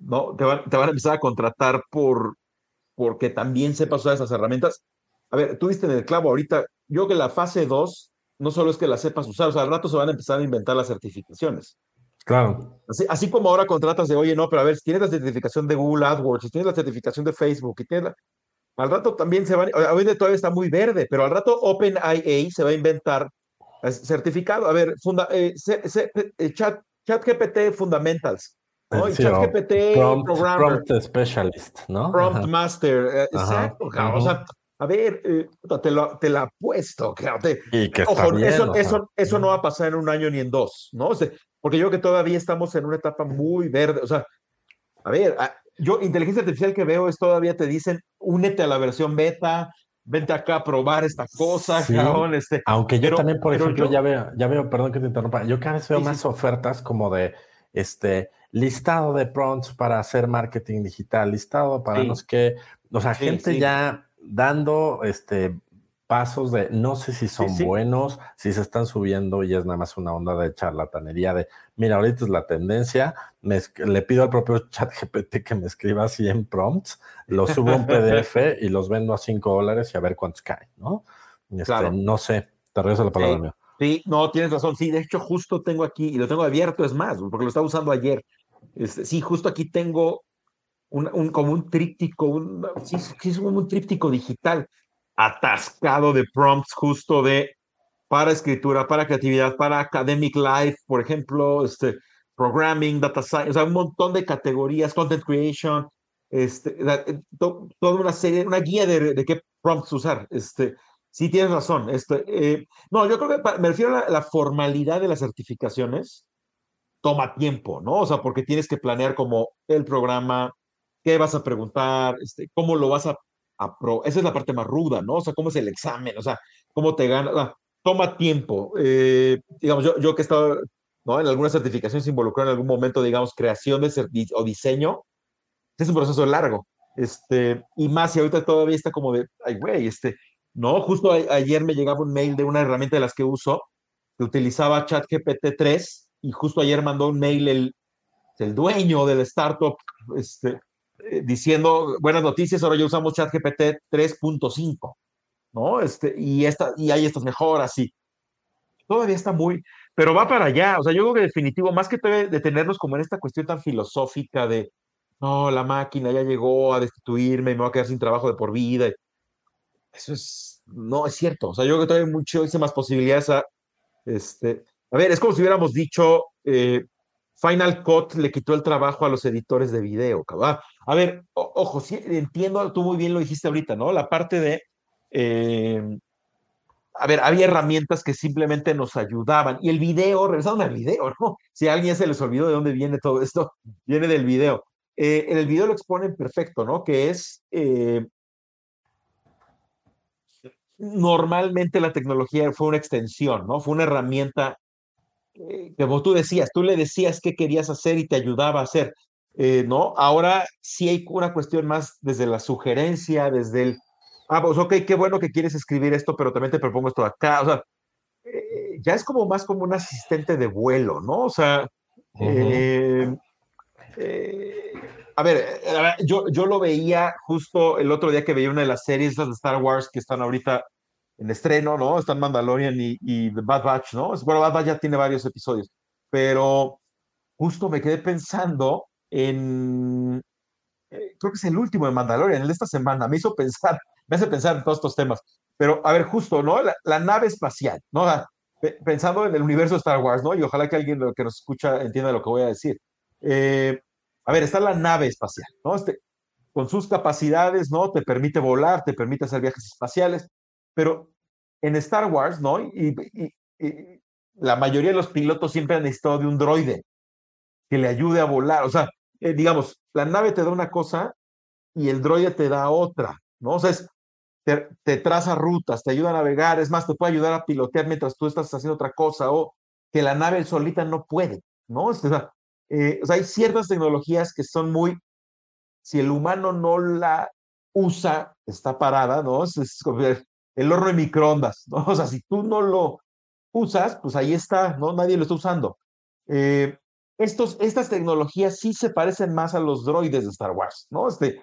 ¿no? Te van, te van a empezar a contratar por porque también sepas usar esas herramientas. A ver, tú viste en el clavo ahorita, yo que la fase 2 no solo es que la sepas usar, o sea, al rato se van a empezar a inventar las certificaciones. Claro. Así, así como ahora contratas de, oye, no, pero a ver, si tienes la certificación de Google AdWords, si tienes la certificación de Facebook, y tienes al rato también se van, hoy todavía está muy verde, pero al rato OpenIA se va a inventar certificado. A ver, funda, eh, eh, chat, chat GPT Fundamentals. ¿no? Y ChatGPT prompt, Prompt Specialist, ¿no? Prompt Master, eh, exacto. O sea, a ver, eh, te, lo, te la apuesto. Te, y que ojo, bien, eso, eso, eso, no va a pasar en un año ni en dos, ¿no? O sea, porque yo creo que todavía estamos en una etapa muy verde. O sea, a ver, yo inteligencia artificial que veo es todavía te dicen, únete a la versión beta, vente acá a probar esta cosa, sí, cabrón, este. Aunque yo también, por ejemplo, ya veo, ya veo, perdón que te interrumpa, yo cada vez veo más ofertas como de, este, listado de prompts para hacer marketing digital, listado para los que, o sea, gente ya dando este pasos de no sé si son buenos, si se están subiendo y es nada más una onda de charlatanería de, mira, ahorita es la tendencia, le pido al propio chat GPT que me escriba 100 prompts, los subo en PDF y los vendo a 5 dólares y a ver cuántos caen, ¿no? Este, No sé, te regreso la palabra. Sí, no, tienes razón. Sí, de hecho, justo tengo aquí, y lo tengo abierto, es más, porque lo estaba usando ayer. Este, sí, justo aquí tengo un, un como un tríptico, un, sí, es como un tríptico digital atascado de prompts justo de para escritura, para creatividad, para academic life, por ejemplo, este, programming, data science, o sea, un montón de categorías, content creation, este, eh, toda una serie, una guía de, de, qué prompts usar. Este, sí, tienes razón. Este, eh, no, yo creo que me refiero a la, formalidad de las certificaciones toma tiempo, ¿no? O sea, porque tienes que planear como el programa, qué vas a preguntar, este, cómo lo vas a, a Esa es la parte más ruda, ¿no? O sea, cómo es el examen, o sea, cómo te gana. toma tiempo. Eh, digamos, yo, yo que he estado en algunas certificaciones involucrado en algún momento, digamos, creación de o diseño, es un proceso largo. Este, y más, y ahorita todavía está como de, ay, güey, este, no, justo ayer me llegaba un mail de una herramienta de las que uso, que utilizaba ChatGPT 3 y justo ayer mandó un mail el, el dueño del startup, este, eh, diciendo buenas noticias, ahora ya usamos ChatGPT 3.5, ¿no? Este, y, esta, y hay estas mejoras y todavía está muy, pero va para allá. O sea, yo creo que definitivo, más que detenernos como en esta cuestión tan filosófica de, no, la máquina ya llegó a destituirme, me voy a quedar sin trabajo de por vida. Eso es, no es cierto. O sea, yo creo que todavía hay muchísimas posibilidades a, este, a ver, es como si hubiéramos dicho, eh, Final Cut le quitó el trabajo a los editores de video. ¿verdad? A ver, ojo, sí, entiendo, tú muy bien lo dijiste ahorita, ¿no? La parte de, eh, a ver, había herramientas que simplemente nos ayudaban. Y el video, regresaron al video, ¿no? Si a alguien se les olvidó de dónde viene todo esto, viene del video. Eh, en el video lo exponen perfecto, ¿no? Que es, eh, normalmente la tecnología fue una extensión, ¿no? Fue una herramienta eh, como tú decías, tú le decías qué querías hacer y te ayudaba a hacer, eh, ¿no? Ahora sí hay una cuestión más desde la sugerencia, desde el, ah, pues ok, qué bueno que quieres escribir esto, pero también te propongo esto acá, o sea, eh, ya es como más como un asistente de vuelo, ¿no? O sea, a ver, yo, yo lo veía justo el otro día que veía una de las series de Star Wars que están ahorita en estreno, ¿no? Están Mandalorian y, The Bad Batch, ¿no? Bueno, Bad Batch ya tiene varios episodios, pero justo me quedé pensando en, eh, creo que es el último de Mandalorian, el de esta semana, me hizo pensar, me hace pensar en todos estos temas, pero a ver, justo, ¿no? La, nave espacial, ¿no? pensando en el universo de Star Wars, ¿no? Y ojalá que alguien que nos escucha entienda lo que voy a decir. Eh, a ver, está la nave espacial, ¿no? Este, con sus capacidades, ¿no? Te permite volar, te permite hacer viajes espaciales, pero en Star Wars, ¿no? Y, la mayoría de los pilotos siempre han necesitado de un droide que le ayude a volar. O sea, eh, digamos, la nave te da una cosa y el droide te da otra, ¿no? O sea, te, traza rutas, te ayuda a navegar, es más, te puede ayudar a pilotear mientras tú estás haciendo otra cosa o que la nave solita no puede, ¿no? O sea, eh, o sea, hay ciertas tecnologías que son muy, si el humano no la usa, está parada, ¿no? Es, es el horno de microondas, ¿no? O sea, si tú no lo usas, pues ahí está, ¿no? Nadie lo está usando. Eh, estos, estas tecnologías sí se parecen más a los droides de Star Wars, ¿no? Este,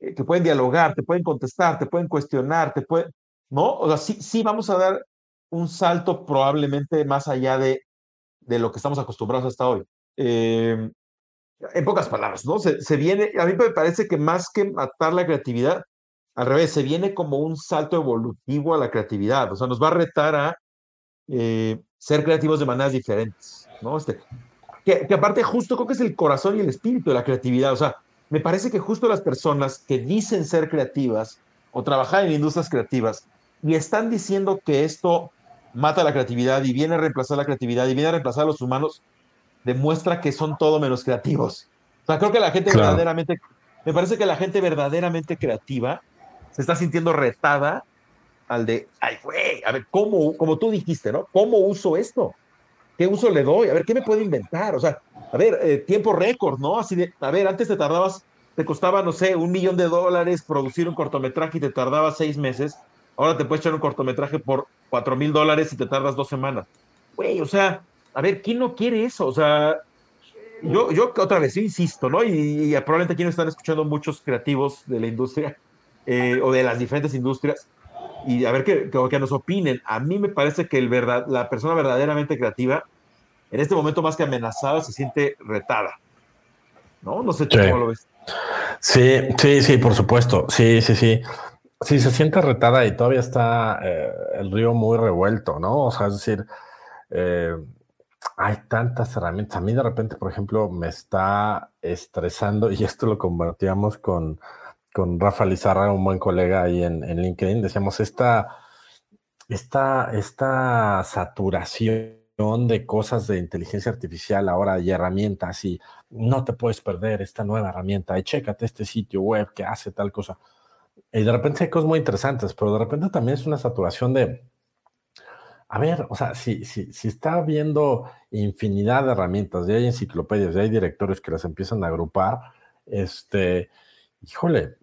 eh, que pueden dialogar, te pueden contestar, te pueden cuestionar, te pueden, ¿no? O sea, sí, sí vamos a dar un salto probablemente más allá de, de lo que estamos acostumbrados hasta hoy. Eh, en pocas palabras, ¿no? Se, viene, a mí me parece que más que matar la creatividad, al revés, se viene como un salto evolutivo a la creatividad, o sea, nos va a retar a eh, ser creativos de maneras diferentes, ¿no? Este, que, aparte justo creo que es el corazón y el espíritu de la creatividad, o sea, me parece que justo las personas que dicen ser creativas o trabajar en industrias creativas y están diciendo que esto mata la creatividad y viene a reemplazar la creatividad y viene a reemplazar a los humanos, demuestra que son todo menos creativos. O sea, creo que la gente verdaderamente, me parece que la gente verdaderamente creativa se está sintiendo retada al de, ay, güey, a ver, ¿cómo, como tú dijiste, ¿no? ¿Cómo uso esto? ¿Qué uso le doy? A ver, ¿qué me puedo inventar? O sea, a ver, eh, tiempo récord, ¿no? Así de, a ver, antes te tardabas, te costaba, no sé, un millón de dólares producir un cortometraje y te tardaba seis meses. Ahora te puedes echar un cortometraje por cuatro mil dólares y te tardas dos semanas. Güey, o sea, a ver, ¿quién no quiere eso? O sea, yo, yo otra vez, insisto, ¿no? Y, y probablemente aquí nos están escuchando muchos creativos de la industria eh, o de las diferentes industrias y a ver qué que, nos opinen. A mí me parece que el verdad, la persona verdaderamente creativa, en este momento más que amenazada, se siente retada. ¿No? No sé cómo lo ves. Sí, sí, sí, por supuesto. Sí, sí, sí. Sí, se siente retada y todavía está eh, el río muy revuelto, ¿no? O sea, es decir, eh, hay tantas herramientas. A mí de repente, por ejemplo, me está estresando y esto lo convertíamos con con Rafa Lizarra, un buen colega ahí en, LinkedIn, decíamos esta, esta, esta saturación de cosas de inteligencia artificial ahora y herramientas y no te puedes perder esta nueva herramienta y chécate este sitio web que hace tal cosa. Y de repente hay cosas muy interesantes, pero de repente también es una saturación de, a ver, o sea, si, si, si está habiendo infinidad de herramientas, ya hay enciclopedias, ya hay directorios que las empiezan a agrupar, este, híjole,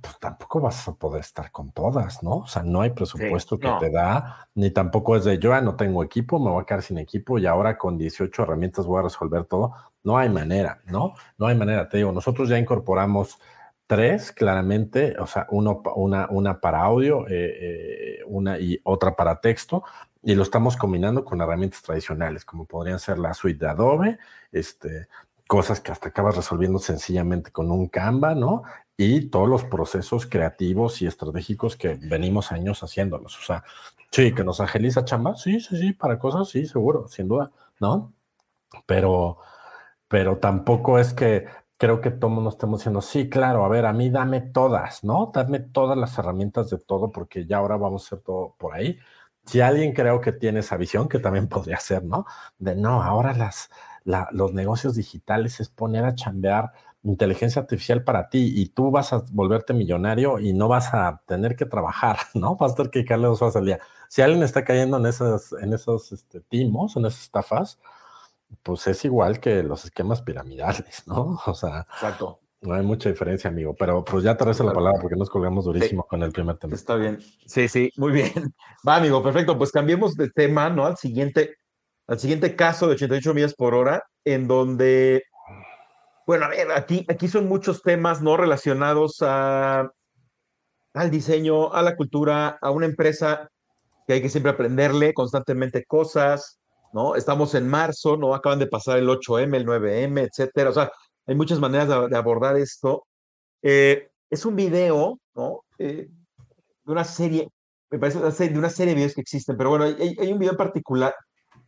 pues tampoco vas a poder estar con todas, ¿no? O sea, no hay presupuesto que te da, ni tampoco es de yo ya no tengo equipo, me voy a quedar sin equipo y ahora con 18 herramientas voy a resolver todo. No hay manera, ¿no? No hay manera. Te digo, nosotros ya incorporamos tres claramente, o sea, uno, una, una para audio, eh, una y otra para texto, y lo estamos combinando con herramientas tradicionales, como podrían ser la suite de Adobe, este, cosas que hasta acabas resolviendo sencillamente con un Canva, ¿no? Y todos los procesos creativos y estratégicos que venimos años haciéndolos. O sea, sí, que nos agiliza chamba, sí, sí, sí, para cosas, sí, seguro, sin duda, ¿no? Pero, pero tampoco es que creo que todos nos estemos diciendo, sí, claro, a ver, a mí dame todas, ¿no? Dame todas las herramientas de todo, porque ya ahora vamos a hacer todo por ahí si alguien creo que tiene esa visión, que también podría ser, ¿no? De no, ahora las, los negocios digitales es poner a chambear inteligencia artificial para ti y tú vas a volverte millonario y no vas a tener que trabajar, ¿no? Vas a tener que dedicarle dos horas al día. Si alguien está cayendo en esos, en esos este, timos, en esas estafas, pues es igual que los esquemas piramidales, ¿no? O sea, Exacto. No hay mucha diferencia, amigo, pero pues ya te rezo la palabra porque nos colgamos durísimo con el primer tema. Está bien. Sí, sí, muy bien. Va, amigo, perfecto. Pues cambiemos de tema, ¿no? Al siguiente, al siguiente caso de 88 millas por hora, en donde, bueno, a ver, aquí, aquí son muchos temas, ¿no? Relacionados al diseño, a la cultura, a una empresa que hay que siempre aprenderle constantemente cosas, ¿no? Estamos en marzo, ¿no? Acaban de pasar el 8M, el 9M, etcétera. O sea, hay muchas maneras de, abordar esto. Eh, es un video, ¿no? Eh, de una serie, me parece de una serie de videos que existen, pero bueno, hay, un video en particular,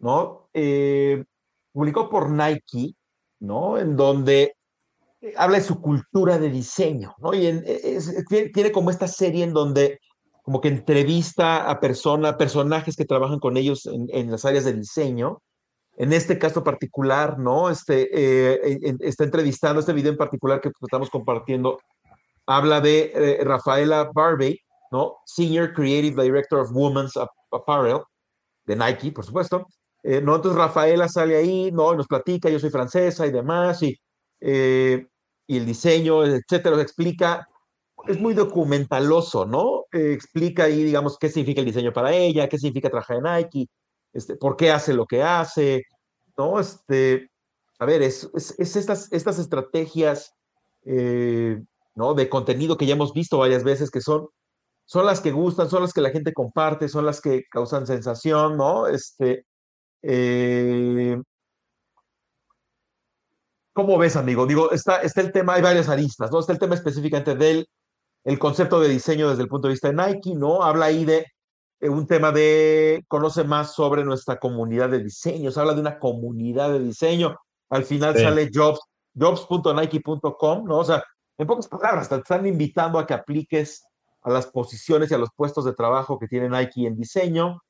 ¿no? Eh, publicado por Nike, ¿no? En donde habla de su cultura de diseño, ¿no? Y tiene como esta serie en donde como que entrevista a personas, personajes que trabajan con ellos en, en las áreas de diseño, en este caso particular, ¿no? Este, eh, está entrevistando, este video en particular que estamos compartiendo, habla de eh, Rafaela Barbie, ¿no? Senior Creative Director of Women's Apparel, de Nike, por supuesto. Eh, ¿no? Entonces Rafaela sale ahí, ¿no? nos platica, yo soy francesa y demás, y, y el diseño, etcétera, explica, es muy documentaloso, ¿no? explica ahí, digamos, qué significa el diseño para ella, qué significa trabajar en Nike, este, por qué hace lo que hace, ¿no? Este, a ver, es, es, estas, estas estrategias, eh, ¿no? De contenido que ya hemos visto varias veces, que son, son las que gustan, son las que la gente comparte, son las que causan sensación, ¿no? Este, eh, ¿Cómo ves, amigo? Digo, está, está el tema, hay varias aristas, ¿no? Está el tema específicamente del el concepto de diseño desde el punto de vista de Nike, ¿no? Habla ahí de eh, un tema de conoce más sobre nuestra comunidad de diseño, se habla de una comunidad de diseño, al final sale jobs, jobs.nike.com, ¿no? O sea, en pocas palabras, te están invitando a que apliques a las posiciones y a los puestos de trabajo que tiene Nike en diseño,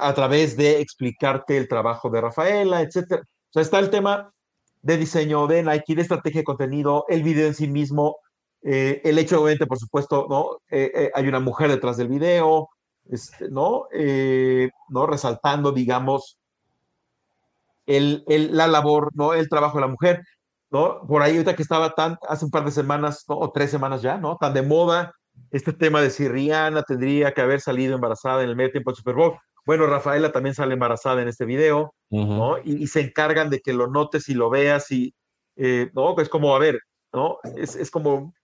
A través de explicarte el trabajo de Rafaela, etcétera. O sea, está el tema de diseño de Nike, de estrategia de contenido, el video en sí mismo, eh, el hecho, obviamente, por supuesto, ¿no? Eh, hay una mujer detrás del video, este, ¿no? Eh, ¿no? Resaltando, digamos, el, el, la labor, ¿no? El trabajo de la mujer, ¿no? Por ahí ahorita que estaba tan, hace un par de semanas. O tres semanas ya, ¿no? Tan de moda este tema de si Rihanna tendría que haber salido embarazada en el medio tiempo del Super Bowl. Bueno, Rafaela también sale embarazada en este video, ¿no? Y, se encargan de que lo notes y lo veas y, eh, ¿no? Es como, a ver, ¿no? Es, es como,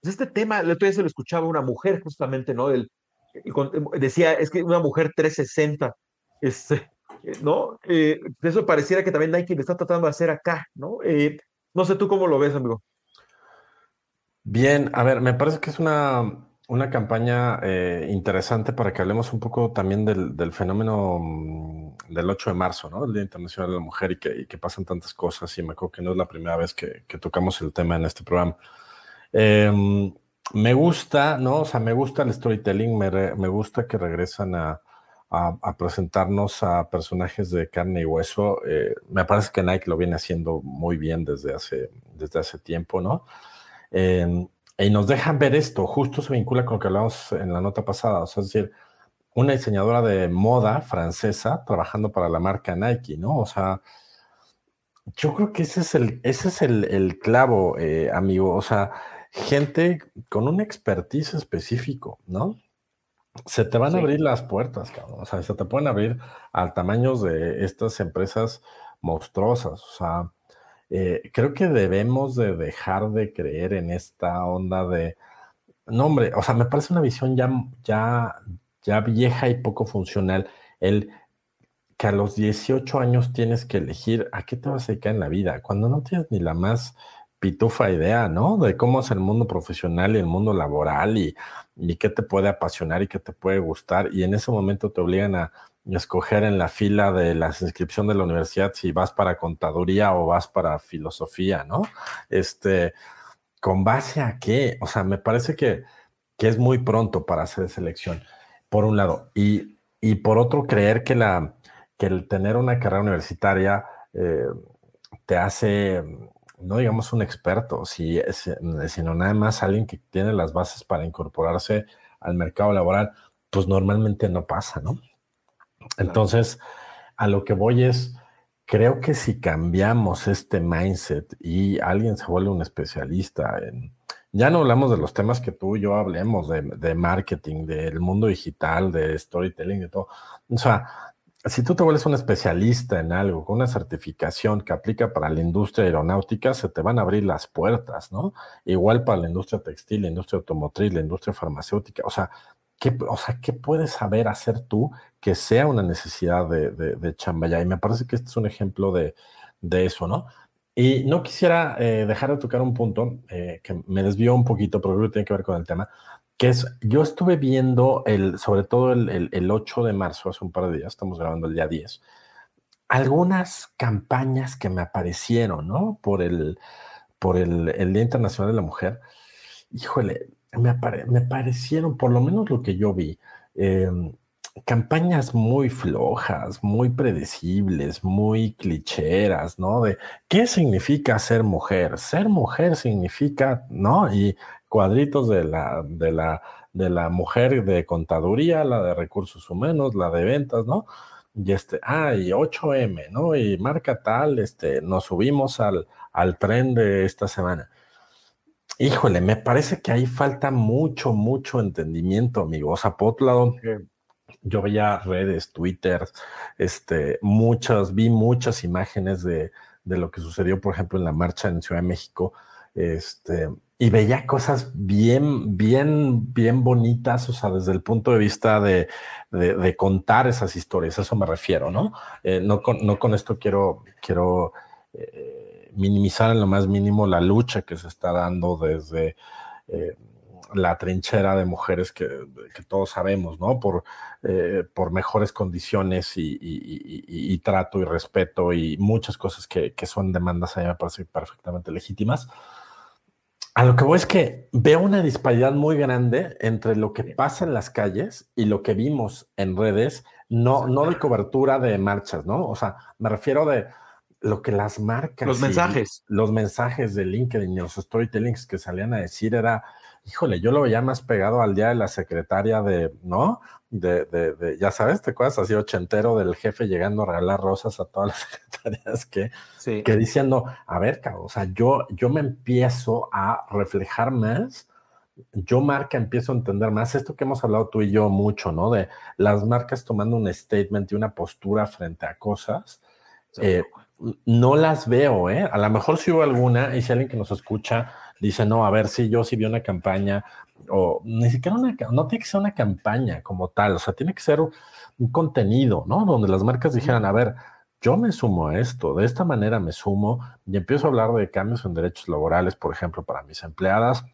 pues este tema, el otro día se lo escuchaba una mujer justamente, ¿no? El, decía, es que una mujer 360, este, ¿no? Eh, eso pareciera que también Nike le está tratando de hacer acá, ¿no? Eh, no sé tú cómo lo ves, amigo. Bien, a ver, me parece que es una, una campaña eh, interesante para que hablemos un poco también del, fenómeno mm, del 8 de marzo, ¿no? El Día Internacional de la Mujer y que, pasan tantas cosas y me acuerdo que no es la primera vez que, tocamos el tema en este programa. Eh, me gusta, ¿no? O sea, me gusta el storytelling, me, gusta que regresan a, presentarnos a personajes de carne y hueso. Eh, me parece que Nike lo viene haciendo muy bien desde hace, desde hace tiempo, ¿no? Em, y nos dejan ver esto, justo se vincula con lo que hablamos en la nota pasada, o sea, es decir, una diseñadora de moda francesa trabajando para la marca Nike, ¿no? O sea, yo creo que ese es el, ese es el, clavo, eh, amigo, o sea, gente con un expertise específico, ¿no? Se te van a abrir las puertas, cabrón. O sea, se te pueden abrir al tamaño de estas empresas monstruosas. O sea, eh, creo que debemos de dejar de creer en esta onda de, no hombre, o sea, me parece una visión ya, ya, ya vieja y poco funcional, el que a los 18 años tienes que elegir a qué te vas a dedicar en la vida, cuando no tienes ni la más pitufa idea, ¿no? De cómo es el mundo profesional y el mundo laboral y, y qué te puede apasionar y qué te puede gustar. Y en ese momento te obligan a escoger en la fila de la inscripción de la universidad si vas para contaduría o vas para filosofía, ¿no? Este, ¿con base a qué? O sea, me parece que, que es muy pronto para hacer selección, por un lado. Y, y por otro, creer que, la, que el tener una carrera universitaria eh, te hace no digamos un experto, si, sino nada más alguien que tiene las bases para incorporarse al mercado laboral, pues normalmente no pasa, ¿no? Entonces, a lo que voy es, creo que si cambiamos este mindset y alguien se vuelve un especialista en, ya no hablamos de los temas que tú y yo hablemos, de, de marketing, del mundo digital, de storytelling, de todo. O sea, si tú te vuelves un especialista en algo, con una certificación que aplica para la industria aeronáutica, se te van a abrir las puertas, ¿no? Igual para la industria textil, la industria automotriz, la industria farmacéutica. O sea, ¿qué, o sea, ¿qué puedes saber hacer tú que sea una necesidad de, de, chamba ya? Y me parece que este es un ejemplo de, eso, ¿no? Y no quisiera eh, dejar de tocar un punto eh, que me desvió un poquito, pero creo que tiene que ver con el tema, que es, yo estuve viendo, el, sobre todo el, el, 8 de marzo, hace un par de días, estamos grabando el día 10, algunas campañas que me aparecieron, ¿no? Por el, por el, el Día Internacional de la Mujer. Híjole, me, me parecieron, por lo menos lo que yo vi, em, campañas muy flojas, muy predecibles, muy clicheras, ¿no? De qué significa ser mujer. Ser mujer significa, ¿no? Y cuadritos de la, de la, de la mujer de contaduría, la de recursos humanos, la de ventas, ¿no? Y este, ah, y 8M, ¿no? Y marca tal, este, nos subimos al, al tren de esta semana. Híjole, me parece que ahí falta mucho, mucho entendimiento, amigo. O sea, por otro lado, yo veía redes, Twitter, este, muchas, vi muchas imágenes de, de lo que sucedió, por ejemplo, en la marcha en Ciudad de México, este, y veía cosas bien, bien, bien bonitas, o sea, desde el punto de vista de, de, contar esas historias, a eso me refiero, ¿no? Eh, no, con, no con esto quiero, quiero eh, minimizar en lo más mínimo la lucha que se está dando desde eh, la trinchera de mujeres que, que todos sabemos, ¿no? Por, por mejores condiciones y, y, y, trato y respeto y muchas cosas que, que son demandas a mí me parecen perfectamente legítimas a lo que voy es que veo una disparidad muy grande entre lo que pasa en las calles y lo que vimos en redes, no, no de cobertura de marchas, ¿no? O sea, me refiero de lo que las marcas. Los mensajes. Los mensajes de LinkedIn y los storytellings que salían a decir era, híjole, yo lo veía más pegado al día de la secretaria de, ¿no? De, de, de ya sabes, te acuerdas así ochentero del jefe llegando a regalar rosas a todas las secretarias que, que diciendo, a ver, cabrón, o sea, yo, yo me empiezo a reflejar más, yo marca empiezo a entender más esto que hemos hablado tú y yo mucho, ¿no? De las marcas tomando un statement y una postura frente a cosas. Eh, no las veo, ¿eh? A lo mejor si hubo alguna, y si alguien que nos escucha dice, no, a ver, si yo sí vi una campaña, o ni siquiera una, no tiene que ser una campaña como tal, o sea, tiene que ser un contenido, ¿no? Donde las marcas dijeran, a ver, yo me sumo a esto, de esta manera me sumo y empiezo a hablar de cambios en derechos laborales, por ejemplo, para mis empleadas,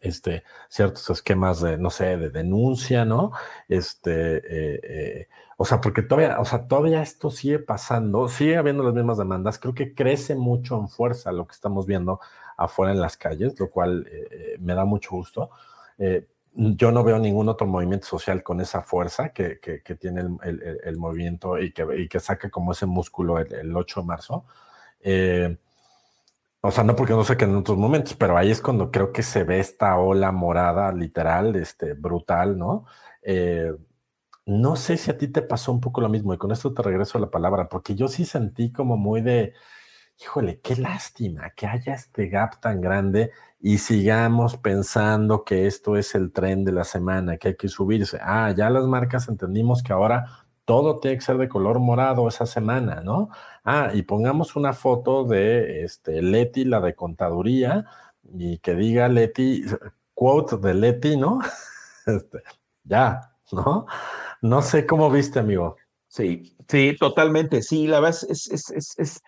este, ciertos esquemas de, no sé, de denuncia, ¿no? Este, eh, eh, o sea, porque todavía, o sea, todavía esto sigue pasando, sigue habiendo las mismas demandas, creo que crece mucho en fuerza lo que estamos viendo afuera en las calles, lo cual eh, eh, me da mucho gusto. Eh, yo no veo ningún otro movimiento social con esa fuerza que, que, tiene el, el, movimiento y que, y que saca como ese músculo el, 8 de marzo. O sea, no porque no sé que en otros momentos, pero ahí es cuando creo que se ve esta ola morada, literal, este, brutal, ¿no? no sé si a ti te pasó un poco lo mismo, y con esto te regreso a la palabra, porque yo sí sentí como muy de, híjole, qué lástima que haya este gap tan grande y sigamos pensando que esto es el tren de la semana, que hay que subirse. Ah, ya las marcas entendimos que ahora todo tiene que ser de color morado esa semana, ¿no? Ah, y pongamos una foto de este, Leti, la de contaduría, y que diga Leti, quote de Leti, ¿no? Este, ya, ¿no? No sé cómo viste, amigo. Sí, sí, totalmente. Sí, la verdad es, es, es, es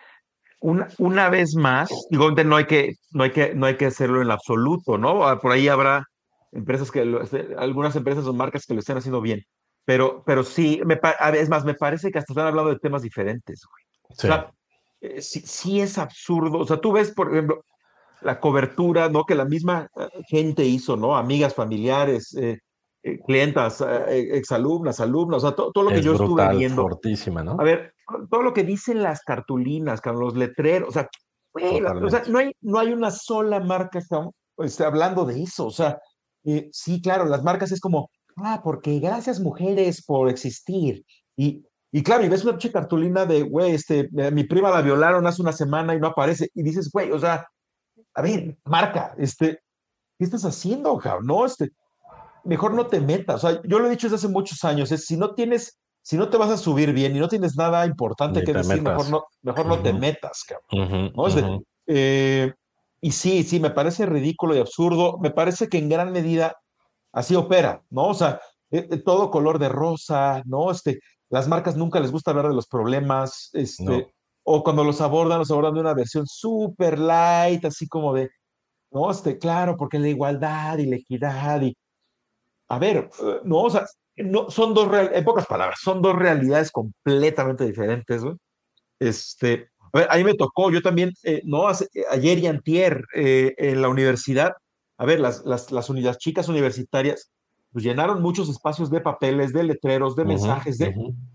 una, una, vez más, digo, no hay, que, no, hay que, no hay que hacerlo en absoluto, ¿no? Ah, por ahí habrá empresas que, este, algunas empresas o marcas que lo estén haciendo bien, pero, pero sí, me, es más, me parece que hasta están hablando de temas diferentes, güey. Sí. O sea, eh, sí, sí, es absurdo. O sea, tú ves, por ejemplo, la cobertura, ¿no? Que la misma eh, gente hizo, ¿no? Amigas, familiares, eh, eh, clientas, exalumnas, alumnos, o sea, todo, lo que yo estuve viendo. Fortísima, ¿no? A ver, todo lo que dicen las cartulinas, con los letreros, o sea, o sea no, hay, no hay una sola marca este, hablando de eso, o sea, sí, claro, las marcas es como, ah, porque gracias mujeres por existir, y, y claro, y ves una pinche cartulina de, güey, este, mi prima la violaron hace una semana y no aparece, y dices, güey, o sea, a ver, marca, este, ¿qué estás haciendo, cabrón? No, este, mejor no te metas. O sea, yo lo he dicho desde hace muchos años, es si no tienes, si no te vas a subir bien y no tienes nada importante que decir, mejor no, mejor no te metas, cabrón. Eh, y sí, sí, me parece ridículo y absurdo. Me parece que en gran medida así opera, ¿no? O sea, eh, eh, todo color de rosa, ¿no? Este, las marcas nunca les gusta hablar de los problemas, este, o cuando los abordan, los abordan de una versión súper light, así como de, no, este, claro, porque la igualdad y la equidad y a ver, eh, no, o sea, no, son dos, en pocas palabras, son dos realidades completamente diferentes, güey. Este, a ver, ahí me tocó, yo también, eh, no, ayer y antier eh, en la universidad, a ver, las, las, las, las, chicas universitarias pues llenaron muchos espacios de papeles, de letreros, de mensajes, de,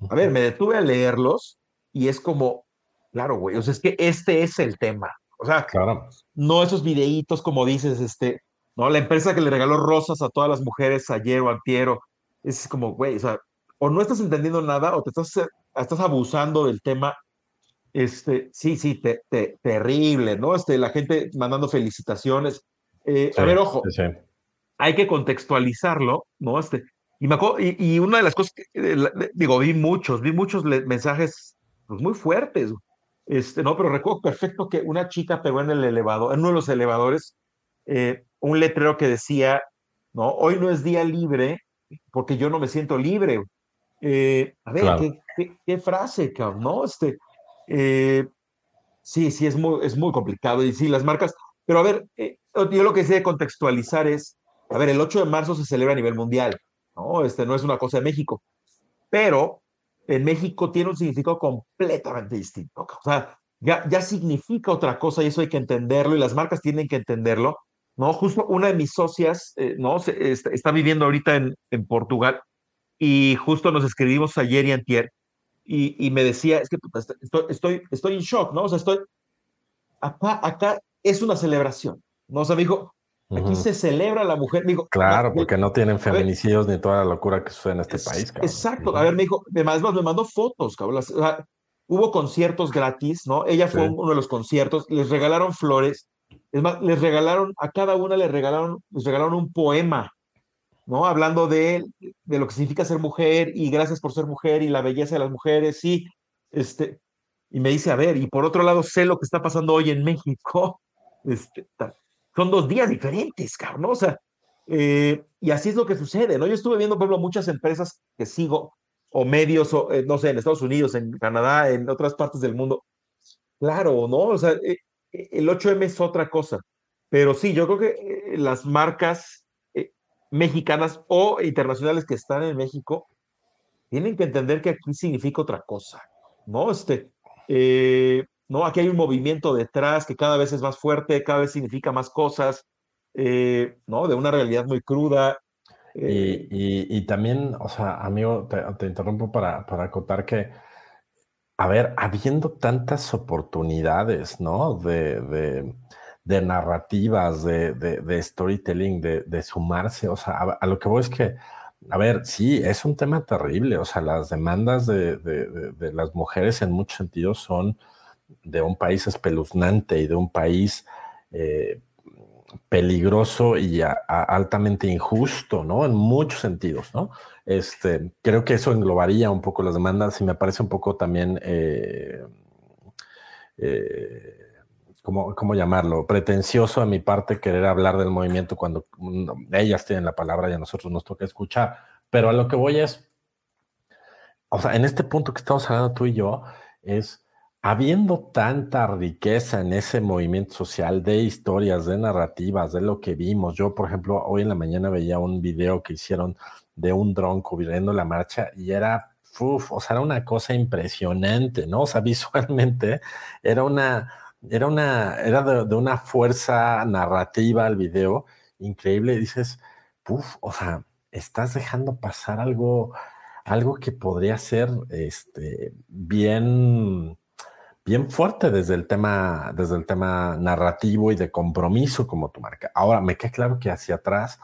a ver, me detuve a leerlos y es como, claro, güey, o sea, es que este es el tema, o sea, claro. no esos videitos como dices, este, ¿no? La empresa que le regaló rosas a todas las mujeres ayer o antiero, es como, güey, o sea, o no estás entendiendo nada o te estás, estás abusando del tema. Este, sí, sí, te, te, terrible, ¿no? Este, la gente mandando felicitaciones. Eh, a ver, ojo, sí, hay que contextualizarlo, ¿no? Este, y, me acuerdo, y, una de las cosas que, eh, digo, vi muchos, vi muchos mensajes pues, muy fuertes, este, no, pero recuerdo perfecto que una chica pegó en el elevador, en uno de los elevadores, eh, un letrero que decía, ¿no? Hoy no es día libre porque yo no me siento libre. A ver, ¿qué, frase, cabrón, ¿no? Este, sí, sí, es muy, es muy complicado. Y sí, las marcas, pero a ver, eh, yo lo que sé contextualizar es, a ver, el 8 de marzo se celebra a nivel mundial, ¿no? Este no es una cosa de México, pero en México tiene un significado completamente distinto. O sea, ya, ya significa otra cosa y eso hay que entenderlo y las marcas tienen que entenderlo ¿no? Justo una de mis socias, eh, ¿no? Se, está, viviendo ahorita en, en, Portugal y justo nos escribimos ayer y antier y, y me decía, es que estoy, estoy, estoy en shock, ¿no? O sea, estoy, acá, acá es una celebración, ¿no? O sea, me dijo, aquí se celebra la mujer. Claro, porque no tienen feminicidios ni toda la locura que sucede en este país, cabrón. Exacto, a ver, me dijo, además me mandó fotos, cabrón, o sea, hubo conciertos gratis, ¿no? Ella fue uno de los conciertos, les regalaron flores, es más, les regalaron, a cada una les regalaron, les regalaron un poema, ¿no? Hablando de, de lo que significa ser mujer y gracias por ser mujer y la belleza de las mujeres, sí. Este, y me dice, a ver, y por otro lado sé lo que está pasando hoy en México. Este, son dos días diferentes, cabrón, O sea, eh, y así es lo que sucede, ¿no? Yo estuve viendo, por ejemplo, muchas empresas que sigo, o medios, o, eh, no sé, en Estados Unidos, en Canadá, en otras partes del mundo. Claro, ¿no? O sea, eh, el 8M es otra cosa. Pero sí, yo creo que las marcas mexicanas o internacionales que están en México tienen que entender que aquí significa otra cosa, ¿no? Este, no, aquí hay un movimiento detrás que cada vez es más fuerte, cada vez significa más cosas, ¿no? De una realidad muy cruda. Y, también, o sea, amigo, te, interrumpo para, para acotar que a ver, habiendo tantas oportunidades, ¿no? De, narrativas, de, storytelling, de, sumarse, o sea, a, lo que voy es que, a ver, sí, es un tema terrible, o sea, las demandas de, las mujeres en muchos sentidos son de un país espeluznante y de un país, eh, peligroso y altamente injusto, ¿no? En muchos sentidos, ¿no? Este, creo que eso englobaría un poco las demandas y me parece un poco también, eh, eh, ¿cómo, llamarlo? Pretencioso a mi parte querer hablar del movimiento cuando ellas tienen la palabra y a nosotros nos toca escuchar. Pero a lo que voy es, o sea, en este punto que estamos hablando tú y yo, es habiendo tanta riqueza en ese movimiento social de historias, de narrativas, de lo que vimos. Yo, por ejemplo, hoy en la mañana veía un video que hicieron de un dron cubriendo la marcha y era, uf, o sea, era una cosa impresionante, ¿no? O sea, visualmente era una, era una, era de, una fuerza narrativa el video increíble. Dices, uf, o sea, estás dejando pasar algo, algo que podría ser, este, bien, bien fuerte desde el tema, desde el tema narrativo y de compromiso como tu marca. Ahora, me queda claro que hacia atrás,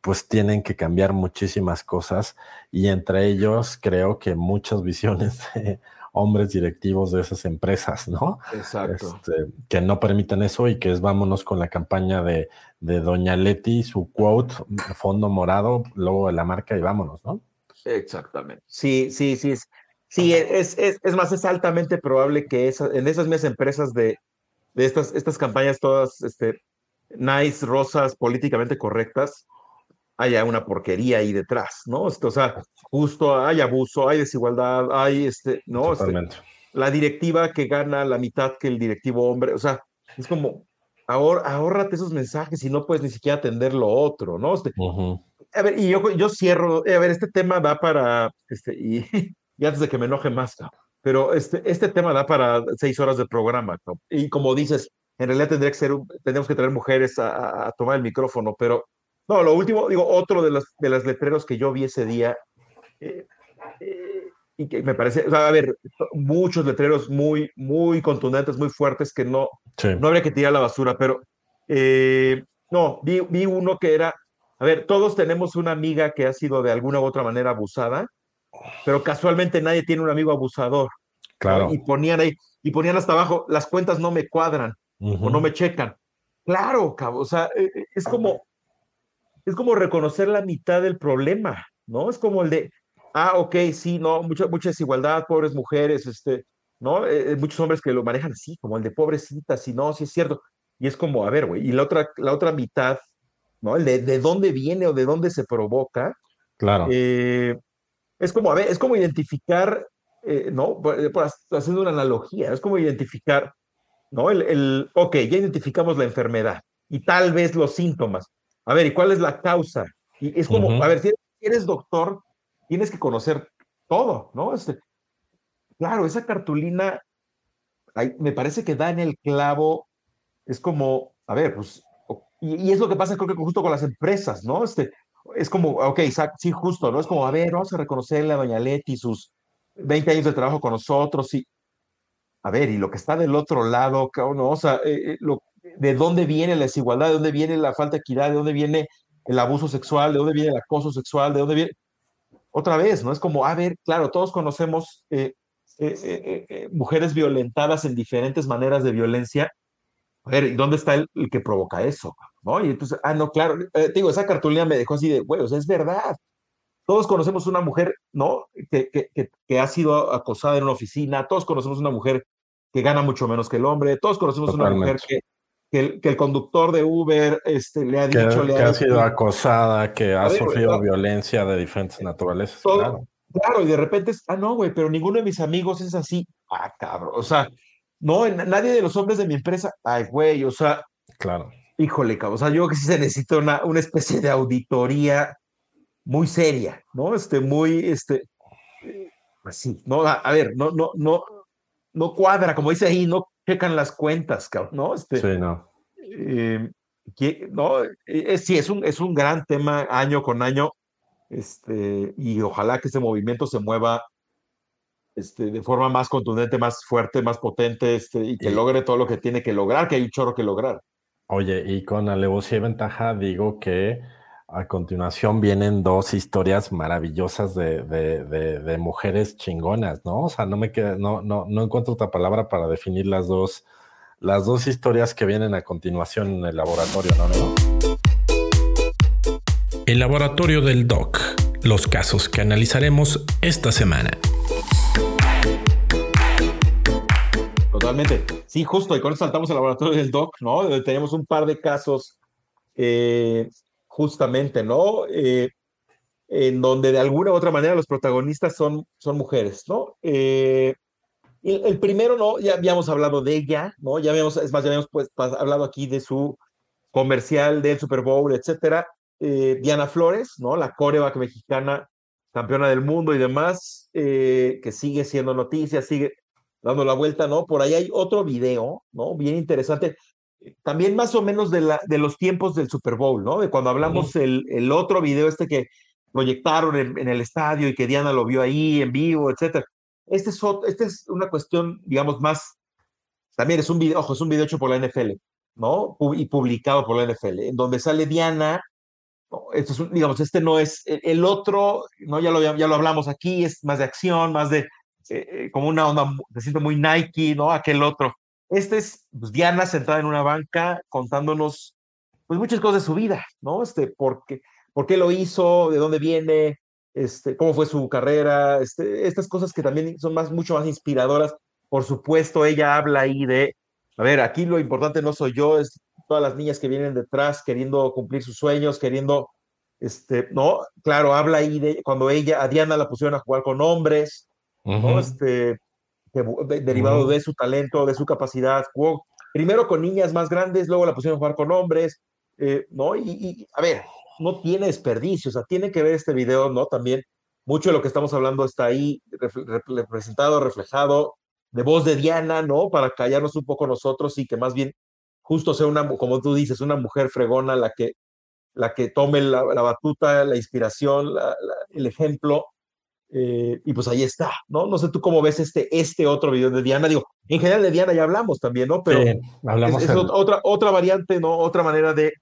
pues tienen que cambiar muchísimas cosas y entre ellos creo que muchas visiones de hombres directivos de esas empresas, ¿no? Exacto. Este, que no permiten eso y que es vámonos con la campaña de, de Doña Leti, su quote, fondo morado, luego de la marca y vámonos, ¿no? Exactamente. Sí, sí, sí. Sí, es, es, es más, es altamente probable que en esas mismas empresas de, de estas, estas campañas todas este, nice, rosas, políticamente correctas, haya una porquería ahí detrás, ¿no? Este, o sea, justo hay abuso, hay desigualdad, hay este, ¿no? Este, la directiva que gana la mitad que el directivo hombre, o sea, es como, ahor, ahórrate esos mensajes y no puedes ni siquiera atender lo otro, ¿no? Este, A ver, y yo, yo cierro, a ver, este tema va para, este, y y antes de que me enoje más, pero este, este tema da para seis horas de programa, y como dices, en realidad tendría que ser, tenemos que traer mujeres a, tomar el micrófono, pero no, lo último, digo, otro de los de las letreros que yo vi ese día, eh, eh, y que me parece, o sea, a ver, muchos letreros muy, muy contundentes, muy fuertes, que no, no habría que tirar la basura, pero eh, no, vi, vi uno que era, a ver, todos tenemos una amiga que ha sido de alguna u otra manera abusada, pero casualmente nadie tiene un amigo abusador. Claro. Y ponían ahí, y ponían hasta abajo, las cuentas no me cuadran o no me checan. Claro, cabo, o sea, e, e, es como, es como reconocer la mitad del problema, ¿no? Es como el de, ah, ok, sí, no, mucha, mucha desigualdad, pobres mujeres, este, ¿no? Eh, eh, muchos hombres que lo manejan así, como el de pobrecitas, y no, sí es cierto. Y es como, a ver, güey, y la otra, la otra mitad, ¿no? El de, de dónde viene o de dónde se provoca. Claro. Eh, es como, a ver, es como identificar, eh, ¿no? haciendo una analogía, es como identificar, ¿no? El, el, ok, ya identificamos la enfermedad y tal vez los síntomas. A ver, ¿y cuál es la causa? Y es como, a ver, si eres doctor, tienes que conocer todo, ¿no? Este, claro, esa cartulina me parece que da en el clavo, es como, a ver, pues, y, y, es lo que pasa creo que justo con las empresas, ¿no? Este, es como, ok, sí, justo, ¿no? Es como, a ver, vamos a reconocerle a Doña Leti sus 20 años de trabajo con nosotros y, a ver, y lo que está del otro lado, ¿no? O sea, eh, eh, ¿de dónde viene la desigualdad? ¿De dónde viene la falta de equidad? ¿De dónde viene el abuso sexual? ¿De dónde viene el acoso sexual? ¿De dónde viene? Otra vez, ¿no? Es como, a ver, claro, todos conocemos eh, mujeres violentadas en diferentes maneras de violencia. A ver, ¿dónde está el que provoca eso? ¿No? Y entonces, ah, no, claro, eh, digo, esa cartulina me dejó así de, güey, o sea, es verdad. Todos conocemos una mujer, ¿no? Que, que, que, ha sido acosada en una oficina, todos conocemos una mujer que gana mucho menos que el hombre, todos conocemos una mujer que, que el, que el, conductor de Uber este, le ha dicho... Que, le ha, sido acosada, que ha sufrido violencia de diferentes naturalezas. claro. claro, y de repente es, ah, no, güey, pero ninguno de mis amigos es así. Ah, cabrón, o sea, no, nadie de los hombres de mi empresa, ay, güey, o sea... Claro híjole, o sea, yo creo que sí se necesita una, una especie de auditoría muy seria, ¿no? Este, muy, este, así, ¿no? A, ver, no, no, no, no cuadra, como dice ahí, no checan las cuentas, ¿no? Este, sí, no. Eh, no, eh, sí, es un, es un gran tema año con año, este, y ojalá que ese movimiento se mueva este, de forma más contundente, más fuerte, más potente, este, y que logre todo lo que tiene que lograr, que hay un chorro que lograr. Oye, y con alevosía y ventaja digo que a continuación vienen dos historias maravillosas de, de, mujeres chingonas, ¿no? O sea, no me queda, no, no, no encuentro otra palabra para definir las dos, las dos historias que vienen a continuación en el laboratorio, ¿no? El laboratorio del DOC, los casos que analizaremos esta semana. Totalmente. Sí, justo, y con eso saltamos al laboratorio del DOC, ¿no? Donde tenemos un par de casos eh, justamente, ¿no? Eh, en donde de alguna u otra manera los protagonistas son, son mujeres, ¿no? Eh, el, primero, ¿no? Ya habíamos hablado de ella, ¿no? Ya habíamos, es más, ya habíamos pues, hablado aquí de su comercial del Super Bowl, etcétera. Diana Flores, ¿no? La coreback mexicana, campeona del mundo y demás, que sigue siendo noticia, sigue dando la vuelta, ¿no? Por ahí hay otro video, ¿no? Bien interesante. También más o menos de, la, de los tiempos del Super Bowl, ¿no? De cuando hablamos el, el otro video este que proyectaron en, en, el estadio y que Diana lo vio ahí en vivo, etcétera. Este es, este es una cuestión, digamos, más, también es un video, ojo, es un video hecho por la NFL, ¿no? Y publicado por la NFL, en donde sale Diana, esto es digamos, este no es, el otro, ¿no? Ya lo, ya lo hablamos aquí, es más de acción, más de, eh, como una onda, me siento muy Nike, ¿no? Aquel otro. Este es pues, Diana sentada en una banca contándonos, pues, muchas cosas de su vida, ¿no? Este, por qué, por lo hizo, de dónde viene, este, cómo fue su carrera, este, estas cosas que también son más, mucho más inspiradoras. Por supuesto, ella habla ahí de, a ver, aquí lo importante no soy yo, es todas las niñas que vienen detrás queriendo cumplir sus sueños, queriendo, este, ¿no? Claro, habla ahí de cuando ella, a Diana la pusieron a jugar con hombres, ¿no? Este, derivado de su talento, de su capacidad, primero con niñas más grandes, luego la pusieron a jugar con hombres, eh, ¿no? Y, y, a ver, no tiene desperdicio, o sea, tiene que ver este video, ¿no? También mucho de lo que estamos hablando está ahí representado, reflejado, de voz de Diana, ¿no? Para callarnos un poco nosotros y que más bien justo sea una, como tú dices, una mujer fregona la que, la que tome la, batuta, la inspiración, el ejemplo. Eh, y pues ahí está, ¿no? No sé tú cómo ves este, este otro video de Diana. Digo, en general de Diana ya hablamos también, ¿no? Pero hablamos es, otra, otra variante, ¿no? Otra manera de,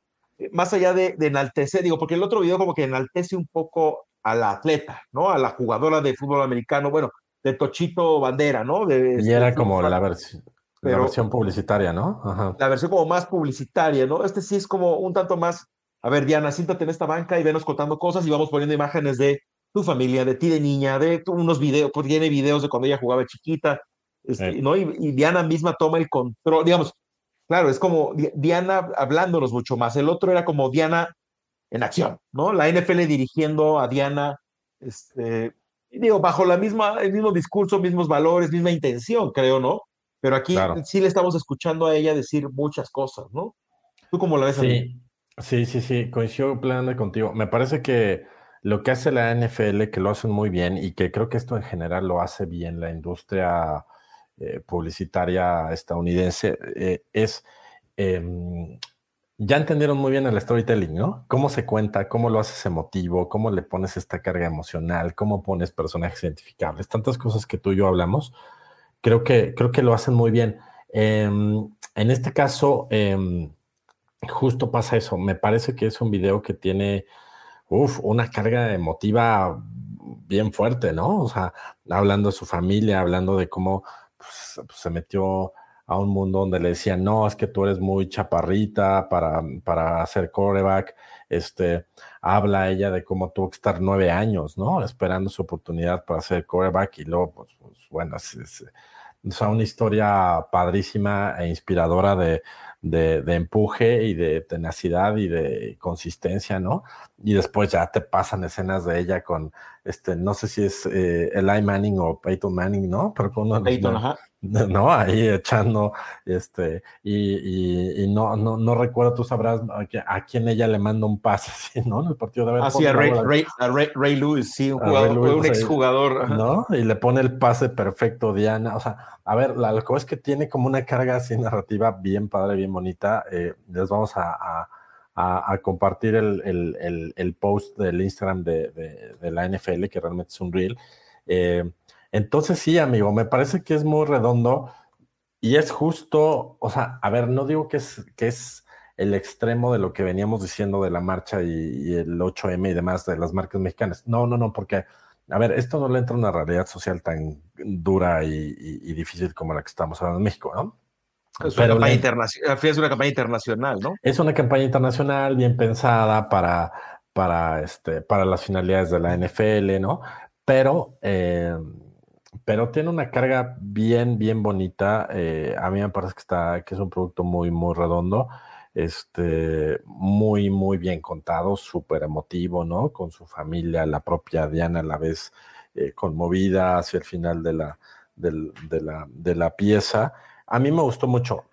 más allá de, enaltecer, digo, porque el otro video como que enaltece un poco a la atleta, ¿no? A la jugadora de fútbol americano, bueno, de Tochito Bandera, ¿no? De, y era como la, versión la versión publicitaria, ¿no? La versión como más publicitaria, ¿no? Este sí es como un tanto más, a ver, Diana, siéntate en esta banca y venos contando cosas y vamos poniendo imágenes de tu familia, de ti de niña, de unos videos, porque tiene videos de cuando ella jugaba chiquita, este, ¿no? y Diana misma toma el control, digamos, Claro, es como Diana hablándonos mucho más. El otro era como Diana en acción, ¿no? La NFL dirigiendo a Diana, este, digo, bajo la misma, el mismo discurso, mismos valores, misma intención, creo, ¿no? Pero aquí sí le estamos escuchando a ella decir muchas cosas, ¿no? ¿Tú cómo la ves? Sí, sí, sí, sí, coincido plenamente contigo. Me parece que lo que hace la NFL, que lo hacen muy bien y que creo que esto en general lo hace bien la industria eh, publicitaria estadounidense, eh, es, em, ya entendieron muy bien el storytelling, ¿no? Cómo se cuenta, cómo lo haces emotivo, cómo le pones esta carga emocional, cómo pones personajes identificables, tantas cosas que tú y yo hablamos, creo que, creo que lo hacen muy bien. Em, en este caso, em, justo pasa eso, me parece que es un video que tiene... Uf, una carga emotiva bien fuerte, ¿no? O sea, hablando de su familia, hablando de cómo pues, se metió a un mundo donde le decían, no, es que tú eres muy chaparrita para, para hacer coreback. Este, habla ella de cómo tuvo que estar nueve años, ¿no? Esperando su oportunidad para hacer coreback y luego, pues, pues bueno, es, es, una historia padrísima e inspiradora de, de, empuje y de tenacidad y de consistencia, ¿no? Y después ya te pasan escenas de ella con, este, no sé si es eh, Eli Manning o Peyton Manning, ¿no? Pero con uno Peyton, ajá. ¿no? Ahí echando, este, y, y, no, no, no recuerdo, tú sabrás a, quién ella le manda un pase, ¿no? En el partido de Ah, sí, a Ray, Ray, Ray, Ray, Lewis, sí, un, jugador, un exjugador. ¿No? Y le pone el pase perfecto, Diana. O sea, a ver, la, que es que tiene como una carga así narrativa bien padre, bien bonita. Eh, les vamos a, a, a compartir el, post del Instagram de, la NFL, que realmente es un reel. Eh, entonces sí, amigo, me parece que es muy redondo y es justo, o sea, a ver, no digo que es, que es el extremo de lo que veníamos diciendo de la marcha y, el 8M y demás de las marcas mexicanas. No, no, no, porque, a ver, esto no le entra a una realidad social tan dura y, y, difícil como la que estamos hablando en México, ¿no? Es una, campaña internacional, es una campaña internacional, ¿no? Es una campaña internacional bien pensada para, para, este, para las finalidades de la NFL, ¿no? Pero, eh, pero tiene una carga bien, bien bonita. Eh, a mí me parece que, está, que es un producto muy, muy redondo este, muy, muy bien contado, súper emotivo, ¿no? Con su familia, la propia Diana a la vez eh, conmovida hacia el final de la, de, la, de la pieza. A mí me gustó mucho.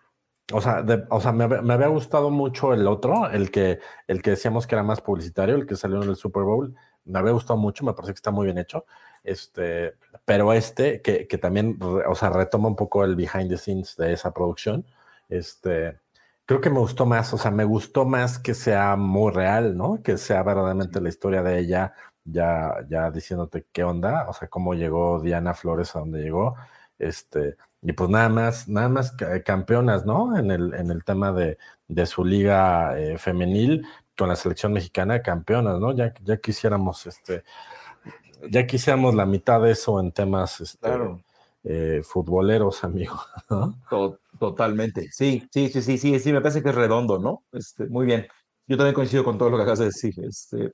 O sea, o sea me, me, había gustado mucho el otro, el que, el que decíamos que era más publicitario, el que salió en el Super Bowl. Me había gustado mucho, me parece que está muy bien hecho. Este, pero este, que, que también, o sea, retoma un poco el behind the scenes de esa producción. Este, creo que me gustó más, o sea, me gustó más que sea muy real, ¿no? Que sea verdaderamente la historia de ella, ya, ya diciéndote qué onda, o sea, cómo llegó Diana Flores a donde llegó, este, y pues nada más, nada más campeonas, ¿no? En el, en el tema de, de su liga eh, femenil con la selección mexicana, campeonas, ¿no? Ya, ya quisiéramos, este, ya quisiéramos la mitad de eso en temas, este, eh, futboleros, amigo. Totalmente. Sí, sí, sí, sí, sí, sí, me parece que es redondo, ¿no? Este, muy bien. Yo también coincido con todo lo que acabas de decir. Este,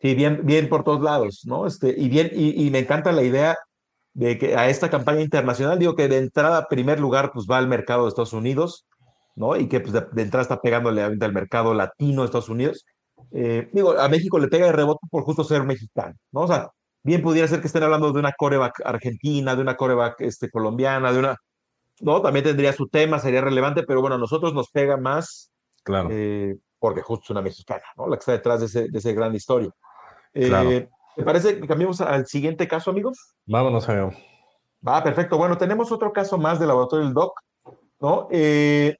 sí, bien, bien por todos lados, ¿no? Este, y bien, y, me encanta la idea de que a esta campaña internacional, digo que de entrada, primer lugar, pues va al mercado de Estados Unidos, ¿no? Y que pues de, entrada está pegándole al mercado latino de Estados Unidos. Eh, digo, a México le pega de rebote por justo ser mexicano, ¿no? O sea, bien pudiera ser que estén hablando de una coreback argentina, de una coreback este, colombiana, de una, ¿no? También tendría su tema, sería relevante, pero bueno, a nosotros nos pega más, claro. Eh, porque justo es una mexicana, ¿no? La que está detrás de ese, de ese gran historia. Eh, ¿Te parece que cambiemos al siguiente caso, amigos? Vámonos, amigo. Va, perfecto. Bueno, tenemos otro caso más del laboratorio del DOC, ¿no? Eh,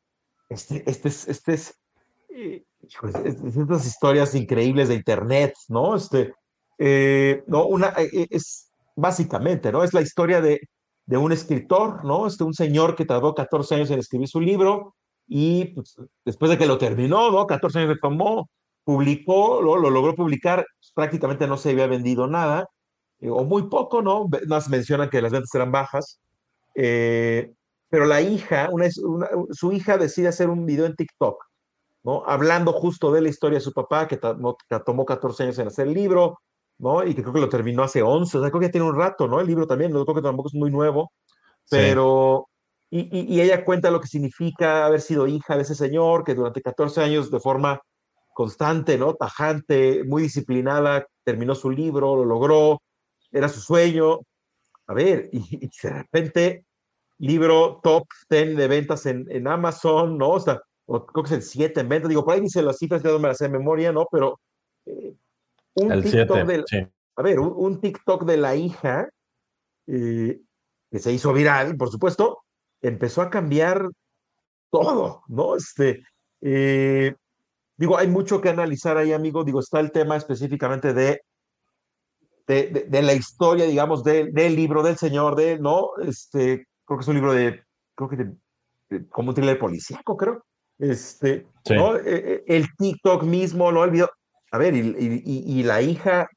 este, este es, este es, estas historias increíbles de Internet, ¿no? Este, no, una, es básicamente, ¿no? Es la historia de de un escritor, ¿no? Este, un señor que tardó 14 años en escribir su libro y pues, después de que lo terminó, ¿no? 14 años le tomó, publicó, lo, lo logró publicar, prácticamente no se había vendido nada, eh, o muy poco, ¿no? Más mencionan que las ventas eran bajas, eh, pero la hija, una, su hija decide hacer un video en TikTok, ¿no? Hablando justo de la historia de su papá, que, que tomó 14 años en hacer el libro, ¿no? Y que creo que lo terminó hace 11, o sea, creo que ya tiene un rato, ¿no? El libro también, no creo que tampoco es muy nuevo, pero... Y, y, ella cuenta lo que significa haber sido hija de ese señor, que durante 14 años de forma constante, ¿no? Tajante, muy disciplinada, terminó su libro, lo logró, era su sueño. A ver, y, de repente, libro top 10 de ventas en, en Amazon, ¿no? O sea, creo que es el 7 en ventas, digo, por ahí dice las cifras, ya no me las sé de memoria, ¿no? Pero eh, un TikTok de, a ver, un, TikTok de la hija eh, que se hizo viral, por supuesto, empezó a cambiar todo, ¿no? Este, eh, digo, hay mucho que analizar ahí, amigo. Digo, está el tema específicamente de, de, de, la historia, digamos, del libro del señor, de, ¿no? Este, creo que es un libro de, creo que de, como un thriller policíaco, creo. Este, ¿no? Eh, el TikTok mismo, ¿no? El video. A ver, y, la hija,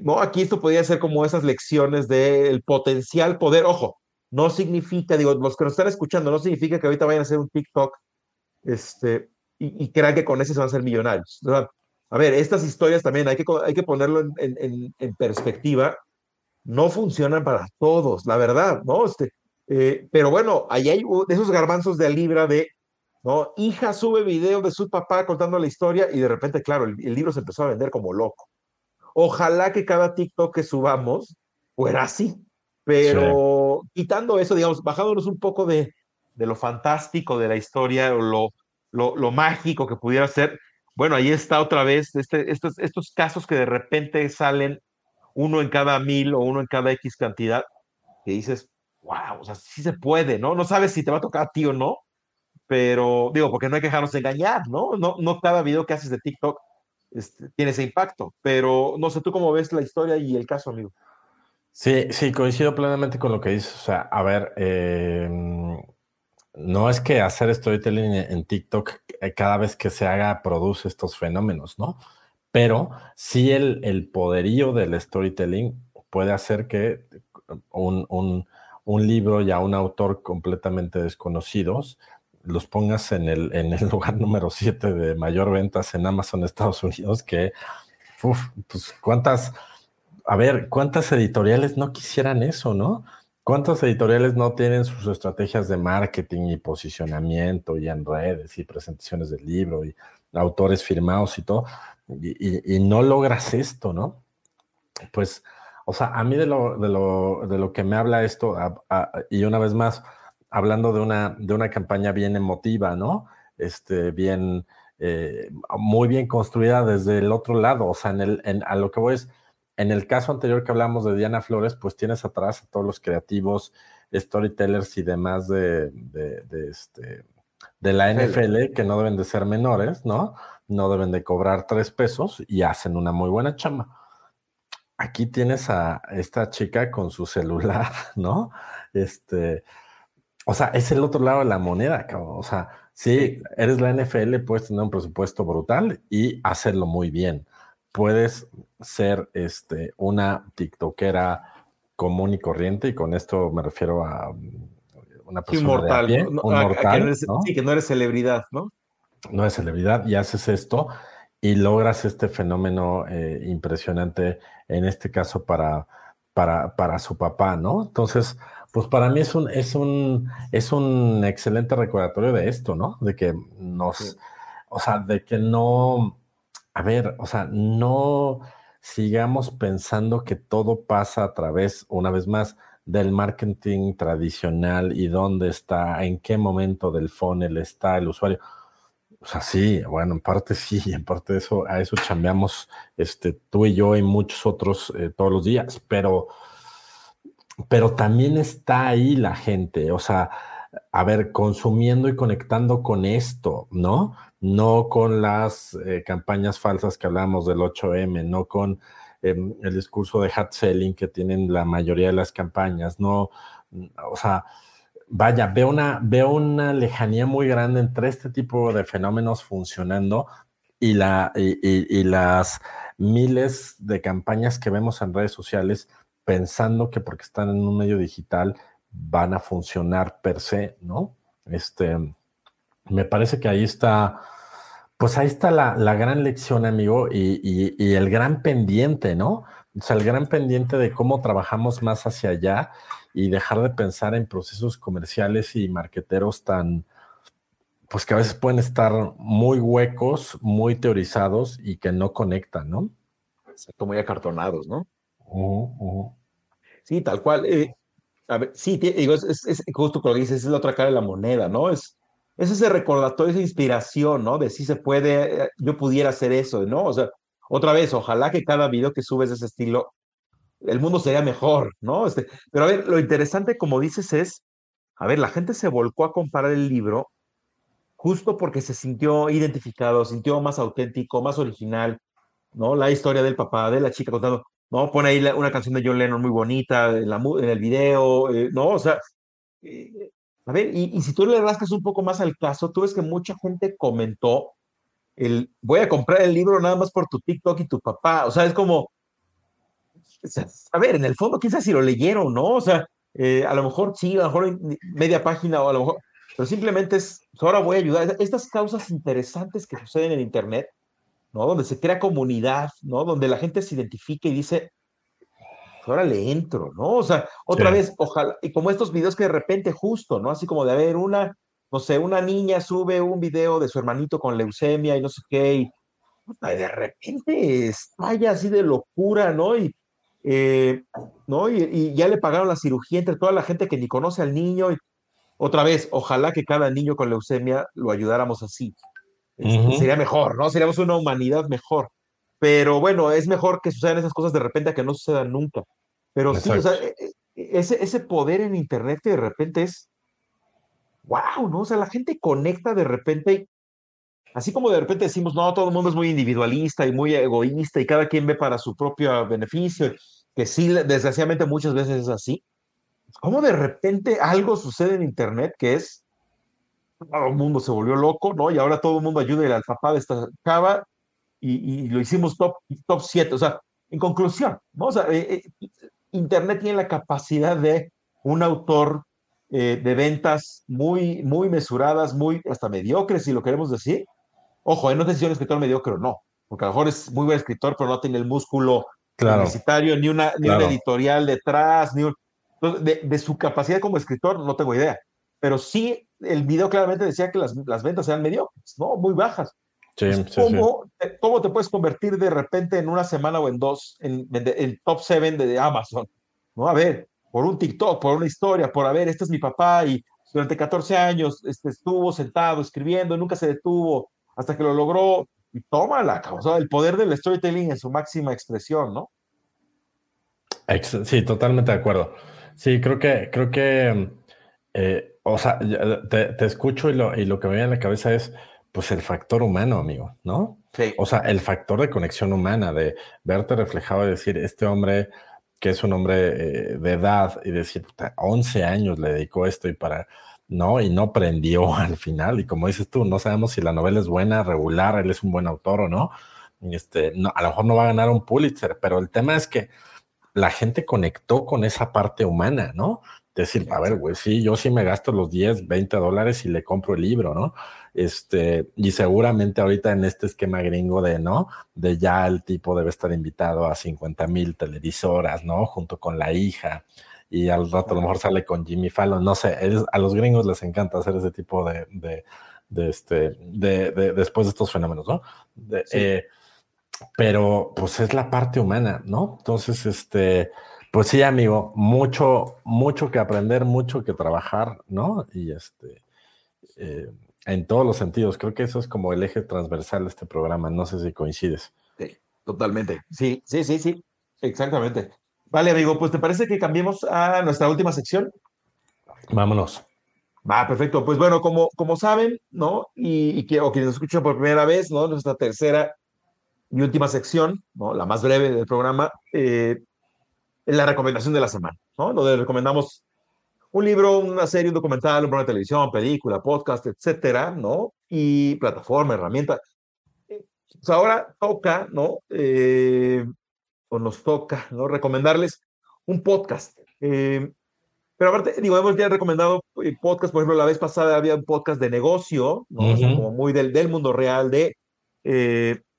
no, aquí esto podría ser como esas lecciones del potencial poder. Ojo, no significa, digo, los que nos están escuchando, no significa que ahorita vayan a hacer un TikTok este, y, crean que con ese se van a ser millonarios. A ver, estas historias también hay que, hay que ponerlo en, en, perspectiva. No funcionan para todos, la verdad, ¿no? Este, eh, pero bueno, ahí hay esos garbanzos de libra de ¿no? Hija sube video de su papá contando la historia y de repente, claro, el, libro se empezó a vender como loco. Ojalá que cada TikTok que subamos fuera así, pero quitando eso, digamos, bajándonos un poco de, de lo fantástico de la historia o lo, lo, lo, mágico que pudiera ser, bueno, ahí está otra vez este, estos, estos casos que de repente salen uno en cada mil o uno en cada X cantidad, que dices, wow, o sea, sí se puede, ¿no? No sabes si te va a tocar a ti o no, pero digo, porque no hay que dejarnos engañar, ¿no? No, no cada video que haces de TikTok este, tiene ese impacto, pero no sé tú cómo ves la historia y el caso, amigo. Sí, sí, coincido plenamente con lo que dices. O sea, a ver, em, no es que hacer storytelling en TikTok eh, cada vez que se haga produce estos fenómenos, ¿no? Pero sí el, el poderío del storytelling puede hacer que un, un un libro y a un autor completamente desconocidos, los pongas en el, en el lugar número 7 de mayor ventas en Amazon Estados Unidos, que, uf, pues cuántas, a ver, cuántas editoriales no quisieran eso, ¿no? ¿Cuántas editoriales no tienen sus estrategias de marketing y posicionamiento y en redes y presentaciones del libro y autores firmados y todo? Y, no logras esto, ¿no? Pues, o sea, a mí de lo, de lo, de lo que me habla esto, y una vez más, hablando de una, de una campaña bien emotiva, ¿no? Este, bien, eh, muy bien construida desde el otro lado, o sea, en el, en, a lo que voy es en el caso anterior que hablamos de Diana Flores, pues tienes atrás a todos los creativos, storytellers y demás de, este, de la NFL que no deben de ser menores, ¿no? No deben de cobrar tres pesos y hacen una muy buena chamba. Aquí tienes a esta chica con su celular, ¿no? Este, o sea, es el otro lado de la moneda, cabrón. O sea, sí, eres la NFL, puedes tener un presupuesto brutal y hacerlo muy bien puedes ser este, una TikTokera común y corriente, y con esto me refiero a mm, una persona inmortal, mortal, Sí, que no eres celebridad, ¿no? No eres celebridad y haces esto y logras este fenómeno eh, impresionante, en este caso para, para, para su papá, ¿no? Entonces, pues para mí es un, es un, es un excelente recordatorio de esto, ¿no? De que nos, o sea, de que no, a ver, o sea, no sigamos pensando que todo pasa a través, una vez más, del marketing tradicional y dónde está, en qué momento del funnel está el usuario. O sea, sí, bueno, en parte sí, en parte eso, a eso chambeamos este, tú y yo y muchos otros eh, todos los días, pero, pero también está ahí la gente, o sea, a ver, consumiendo y conectando con esto, ¿no? No con las eh, campañas falsas que hablamos del 8M, no con em, el discurso de hat selling que tienen la mayoría de las campañas, no, o sea, vaya, veo una, veo una lejanía muy grande entre este tipo de fenómenos funcionando y, la, y, las miles de campañas que vemos en redes sociales pensando que porque están en un medio digital van a funcionar per se, ¿no? Este, me parece que ahí está, pues ahí está la, gran lección, amigo, y, el gran pendiente, ¿no? O sea, el gran pendiente de cómo trabajamos más hacia allá y dejar de pensar en procesos comerciales y marqueteros tan, pues que a veces pueden estar muy huecos, muy teorizados y que no conectan, ¿no? Exacto, muy acartonados, ¿no? Sí, tal cual. Eh, a ver, sí, digo, es, es, justo lo que dices, es la otra cara de la moneda, ¿no? Es, es ese recordatorio, esa inspiración, ¿no? De si se puede, eh, yo pudiera hacer eso, ¿no? O sea, otra vez, ojalá que cada video que subes de ese estilo, el mundo sería mejor, ¿no? Este, pero a ver, lo interesante, como dices, es, a ver, la gente se volcó a comparar el libro justo porque se sintió identificado, sintió más auténtico, más original, ¿no? La historia del papá, de la chica contando, ¿no? Pone ahí una canción de John Lennon muy bonita en, la, en el video, eh, ¿no? O sea, eh, a ver, y, si tú le rascas un poco más al caso, tú ves que mucha gente comentó el voy a comprar el libro nada más por tu TikTok y tu papá. O sea, es como, a ver, en el fondo, quién sabe si lo leyeron, ¿no? O sea, eh, a lo mejor sí, a lo mejor media página o a lo mejor, pero simplemente es, pues, ahora voy a ayudar. Estas causas interesantes que suceden en Internet, ¿no? Donde se crea comunidad, ¿no? Donde la gente se identifica y dice, ahora le entro, ¿no? O sea, otra vez, ojalá, y como estos videos que de repente justo, ¿no? Así como de, haber una, no sé, una niña sube un video de su hermanito con leucemia y no sé qué, y, de repente estalla así de locura, ¿no? Y, eh, ¿no? Y, ya le pagaron la cirugía entre toda la gente que ni conoce al niño. Y, otra vez, ojalá que cada niño con leucemia lo ayudáramos así. Este, sería mejor, ¿no? Seríamos una humanidad mejor. Pero bueno, es mejor que sucedan esas cosas de repente a que no sucedan nunca. Pero sí, o sea, e, e, ese, ese poder en Internet que de repente es, wow, ¿no? O sea, la gente conecta de repente, así como de repente decimos, no, todo el mundo es muy individualista y muy egoísta y cada quien ve para su propio beneficio, que sí, desgraciadamente muchas veces es así. ¿Cómo de repente algo sucede en Internet que es, todo el mundo se volvió loco, ¿no? Y ahora todo el mundo ayuda y al papá de esta chava y, y, lo hicimos top, top 7. O sea, en conclusión, ¿no? O sea, eh, eh, Internet tiene la capacidad de un autor eh, de ventas muy, muy mesuradas, muy hasta mediocres, si lo queremos decir. Ojo, no sé si es un escritor mediocre o no, porque a lo mejor es muy buen escritor, pero no tiene el músculo publicitario, ni, una, ni un editorial detrás, ni de, su capacidad como escritor, no tengo idea. Pero sí, el video claramente decía que las, las ventas eran mediocres, ¿no? Muy bajas. ¿Cómo, ¿cómo, te puedes convertir de repente en una semana o en dos en, en, top 7 de Amazon? ¿No? A ver, por un TikTok, por una historia, por a ver, este es mi papá y durante 14 años este, estuvo sentado escribiendo, nunca se detuvo hasta que lo logró y tómala, o sea, el poder del storytelling en su máxima expresión, ¿no? Sí, totalmente de acuerdo. Sí, creo que, creo que, eh, o sea, te, escucho y lo, y lo que me viene a la cabeza es, pues el factor humano, amigo, ¿no? Sí. O sea, el factor de conexión humana, de verte reflejado y decir, este hombre que es un hombre eh, de edad y decir, 11 años le dedicó esto y para, ¿no? Y no prendió al final. Y como dices tú, no sabemos si la novela es buena, regular, él es un buen autor o no. Este, no a lo mejor no va a ganar un Pulitzer, pero el tema es que la gente conectó con esa parte humana, ¿no? Decir, a ver, güey, sí, yo sí me gasto los 10, 20 dólares y le compro el libro, ¿no? Este, y seguramente ahorita en este esquema gringo de, ¿no? De ya el tipo debe estar invitado a 50 mil televisoras, ¿no? Junto con la hija. Y al rato a lo mejor sale con Jimmy Fallon, no sé, a los gringos les encanta hacer ese tipo de, de, este, de, después de estos fenómenos, ¿no? Eh, pero pues es la parte humana, ¿no? Entonces, este, pues sí, amigo, mucho, mucho que aprender, mucho que trabajar, ¿no? Y este, eh, en todos los sentidos. Creo que eso es como el eje transversal de este programa. No sé si coincides. Sí, totalmente. Sí, sí, sí, sí. Exactamente. Vale, amigo, pues ¿te parece que cambiemos a nuestra última sección? Vámonos. Va, perfecto. Pues bueno, como, como saben, ¿no? Y, y o quienes nos escuchan por primera vez, ¿no? Nuestra tercera y última sección, ¿no? La más breve del programa, eh, la recomendación de la semana, ¿no? Donde recomendamos un libro, una serie, un documental, un programa de televisión, película, podcast, etcétera, ¿no? Y plataforma, herramienta. Pues ahora toca, ¿no? Eh, o nos toca, ¿no? Recomendarles un podcast. Eh, pero aparte, digo, hemos ya recomendado eh, podcast, por ejemplo, la vez pasada había un podcast de negocio, ¿no? como muy del, del, mundo real, de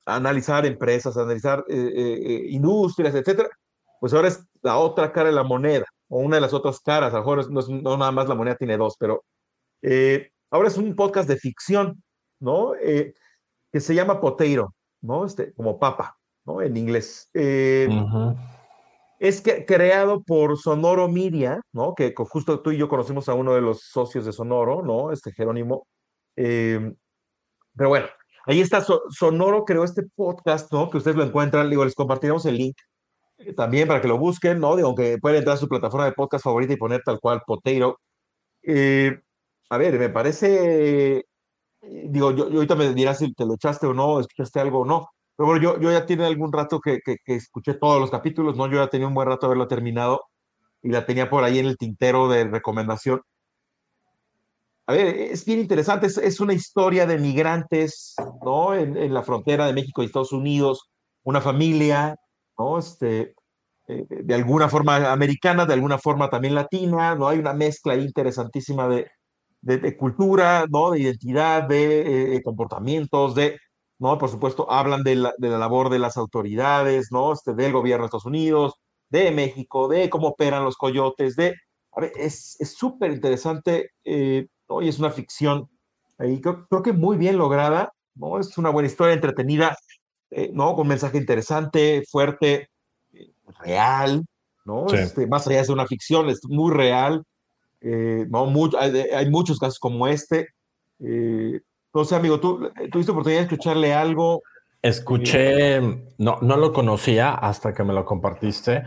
analizar empresas, analizar industrias, etcétera. Pues ahora es la otra cara de la moneda, o una de las otras caras, a lo mejor no, nada más la moneda tiene dos, pero eh, ahora es un podcast de ficción, ¿no? Eh, que se llama Potato, ¿no? Este, como papa, ¿no? En inglés. Eh, es que, creado por Sonoro Media, ¿no? Que justo tú y yo conocimos a uno de los socios de Sonoro, ¿no? Este Jerónimo. pero bueno, ahí está, Sonoro creó este podcast, ¿no? Que ustedes lo encuentran, digo, les compartiremos el link también para que lo busquen, ¿no? Digo, que pueden entrar a su plataforma de podcast favorita y poner tal cual Potato. Eh, a ver, me parece, eh, digo, yo, ahorita me dirás si te lo echaste o no, escuchaste algo o no, pero bueno, yo, yo ya tiene algún rato que, que, escuché todos los capítulos, ¿no? Yo ya tenía un buen rato haberlo terminado y la tenía por ahí en el tintero de recomendación. A ver, es bien interesante, es, una historia de migrantes, ¿no? En la frontera de México y Estados Unidos, una familia Este, eh, de alguna forma americana, de alguna forma también latina, ¿no? Hay una mezcla interesantísima de, de, cultura, ¿no? De identidad, de eh, comportamientos, de, ¿no? Por supuesto, hablan de la, de la, labor de las autoridades, ¿no? Este, del gobierno de Estados Unidos, de México, de cómo operan los coyotes, de, a ver, es súper interesante, eh, ¿no? Y es una ficción, ahí creo, creo, que muy bien lograda, ¿no? Es una buena historia, entretenida, eh, ¿no? Con un mensaje interesante, fuerte, eh, real, ¿no? Este, más allá de una ficción, es muy real. Eh, ¿no? hay, muchos casos como este. entonces, amigo, ¿tú tuviste oportunidad de escucharle algo? Escuché, no, no lo conocía hasta que me lo compartiste.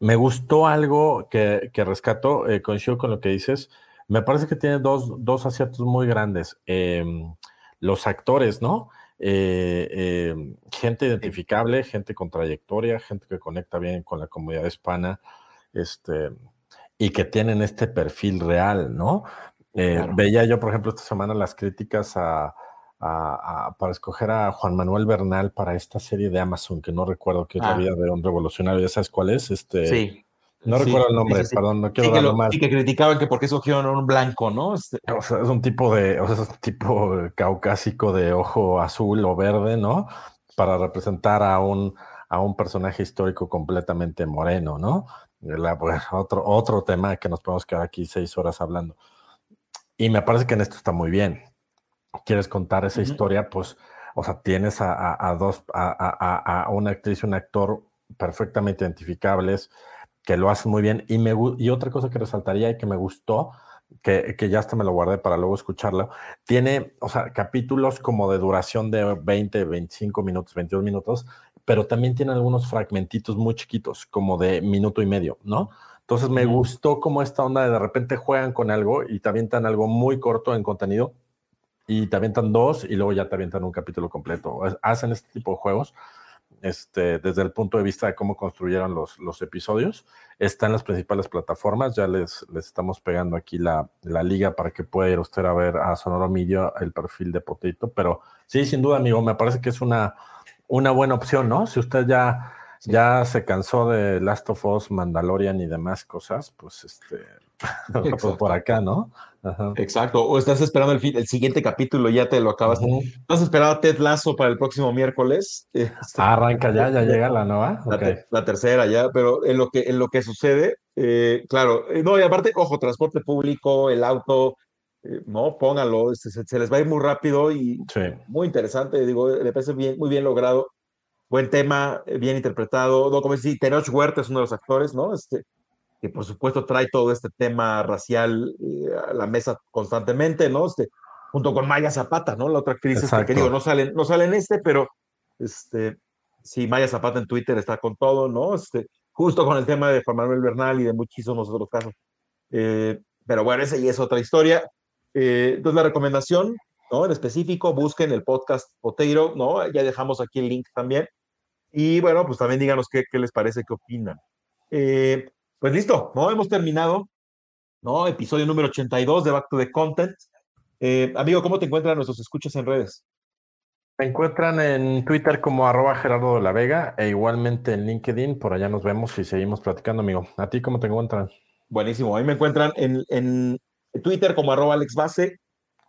Me gustó algo que, que rescato, coincido con lo que dices. Me parece que tiene dos, dos aciertos muy grandes. Em, los actores, ¿no? Eh, em, gente identificable, gente con trayectoria, gente que conecta bien con la comunidad hispana, este, y que tienen este perfil real, ¿no? Eh, veía yo, por ejemplo, esta semana las críticas a, para escoger a Juan Manuel Bernal para esta serie de Amazon, que no recuerdo qué es la ah. vida de un revolucionario, ¿ya sabes cuál es? Este, sí. No recuerdo el nombre, perdón, no quiero darlo mal. Y que criticaban que porque escogieron un blanco, ¿no? Este, o sea, es un tipo de, o sea, es un tipo caucásico de ojo azul o verde, ¿no? Para representar a un, a un personaje histórico completamente moreno, ¿no? otro, otro tema que nos podemos quedar aquí seis horas hablando. Y me parece que en esto está muy bien. ¿Quieres contar esa historia? Pues, o sea, tienes a, dos, a, a, una actriz y un actor perfectamente identificables, que lo hacen muy bien. Y, me, y otra cosa que resaltaría y que me gustó, que, que, ya hasta me lo guardé para luego escucharlo, tiene, o sea, capítulos como de duración de 20, 25 minutos, 22 minutos, pero también tiene algunos fragmentitos muy chiquitos, como de minuto y medio, ¿no? Entonces me gustó como esta onda de de repente juegan con algo y te avientan algo muy corto en contenido y te avientan dos y luego ya te avientan un capítulo completo. Hacen este tipo de juegos este, desde el punto de vista de cómo construyeron los, los episodios. Está en las principales plataformas, ya les, les estamos pegando aquí la, la, liga para que pueda ir usted a ver a Sonoro Media el perfil de Potito, pero sí, sin duda, amigo, me parece que es una, una buena opción, ¿no? Si usted ya, ya se cansó de Last of Us, Mandalorian y demás cosas, pues este, por acá, ¿no? Exacto. O estás esperando el, el, siguiente capítulo y ya te lo acabas. ¿No has esperado a Ted Lazo para el próximo miércoles? Este, ah, arranca ya, ya llega la nueva. La, tercera ya, pero en lo que, en lo que sucede, eh, claro, eh, no, y aparte, ojo, transporte público, el auto, eh, no, póngalo, este, se, les va a ir muy rápido y muy interesante, digo, me parece bien, muy bien logrado. Buen tema, bien interpretado. No, como decir, Tenoch Huerta es uno de los actores, ¿no? Este, que por supuesto trae todo este tema racial eh, a la mesa constantemente, ¿no? Este, junto con Maya Zapata, ¿no? La otra actriz este, que digo, no sale, no sale en este, pero este, sí, Maya Zapata en Twitter está con todo, ¿no? Este, justo con el tema de Juan Manuel Bernal y de muchísimos otros casos. Eh, pero bueno, esa ya es otra historia. Eh, entonces, la recomendación, ¿no? En específico, busquen el podcast Poteiro, ¿no? Ya dejamos aquí el link también. Y bueno, pues también díganos qué, qué les parece, qué opinan. Eh, pues listo, ¿no? Hemos terminado, ¿no? Episodio número 82 de Back to the Content. Eh, amigo, ¿cómo te encuentran nuestros escuchas en redes? Me encuentran en Twitter como arroba Gerardo de la Vega e igualmente en LinkedIn. Por allá nos vemos y seguimos platicando, amigo. ¿A ti cómo te encuentran? Buenísimo. Ahí me encuentran en, en Twitter como arroba Alex Base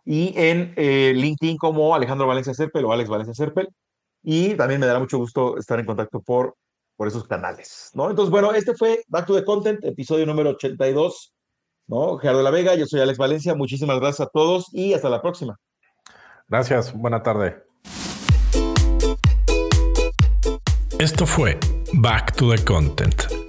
y en eh, LinkedIn como Alejandro Valencia Serpel o Alex Valencia Serpel. Y también me dará mucho gusto estar en contacto por por esos canales, ¿no? Entonces, bueno, este fue Back to the Content, episodio número 82, ¿no? Gerardo de la Vega, yo soy Alex Valencia, muchísimas gracias a todos y hasta la próxima. Gracias, buena tarde. Esto fue Back to the Content.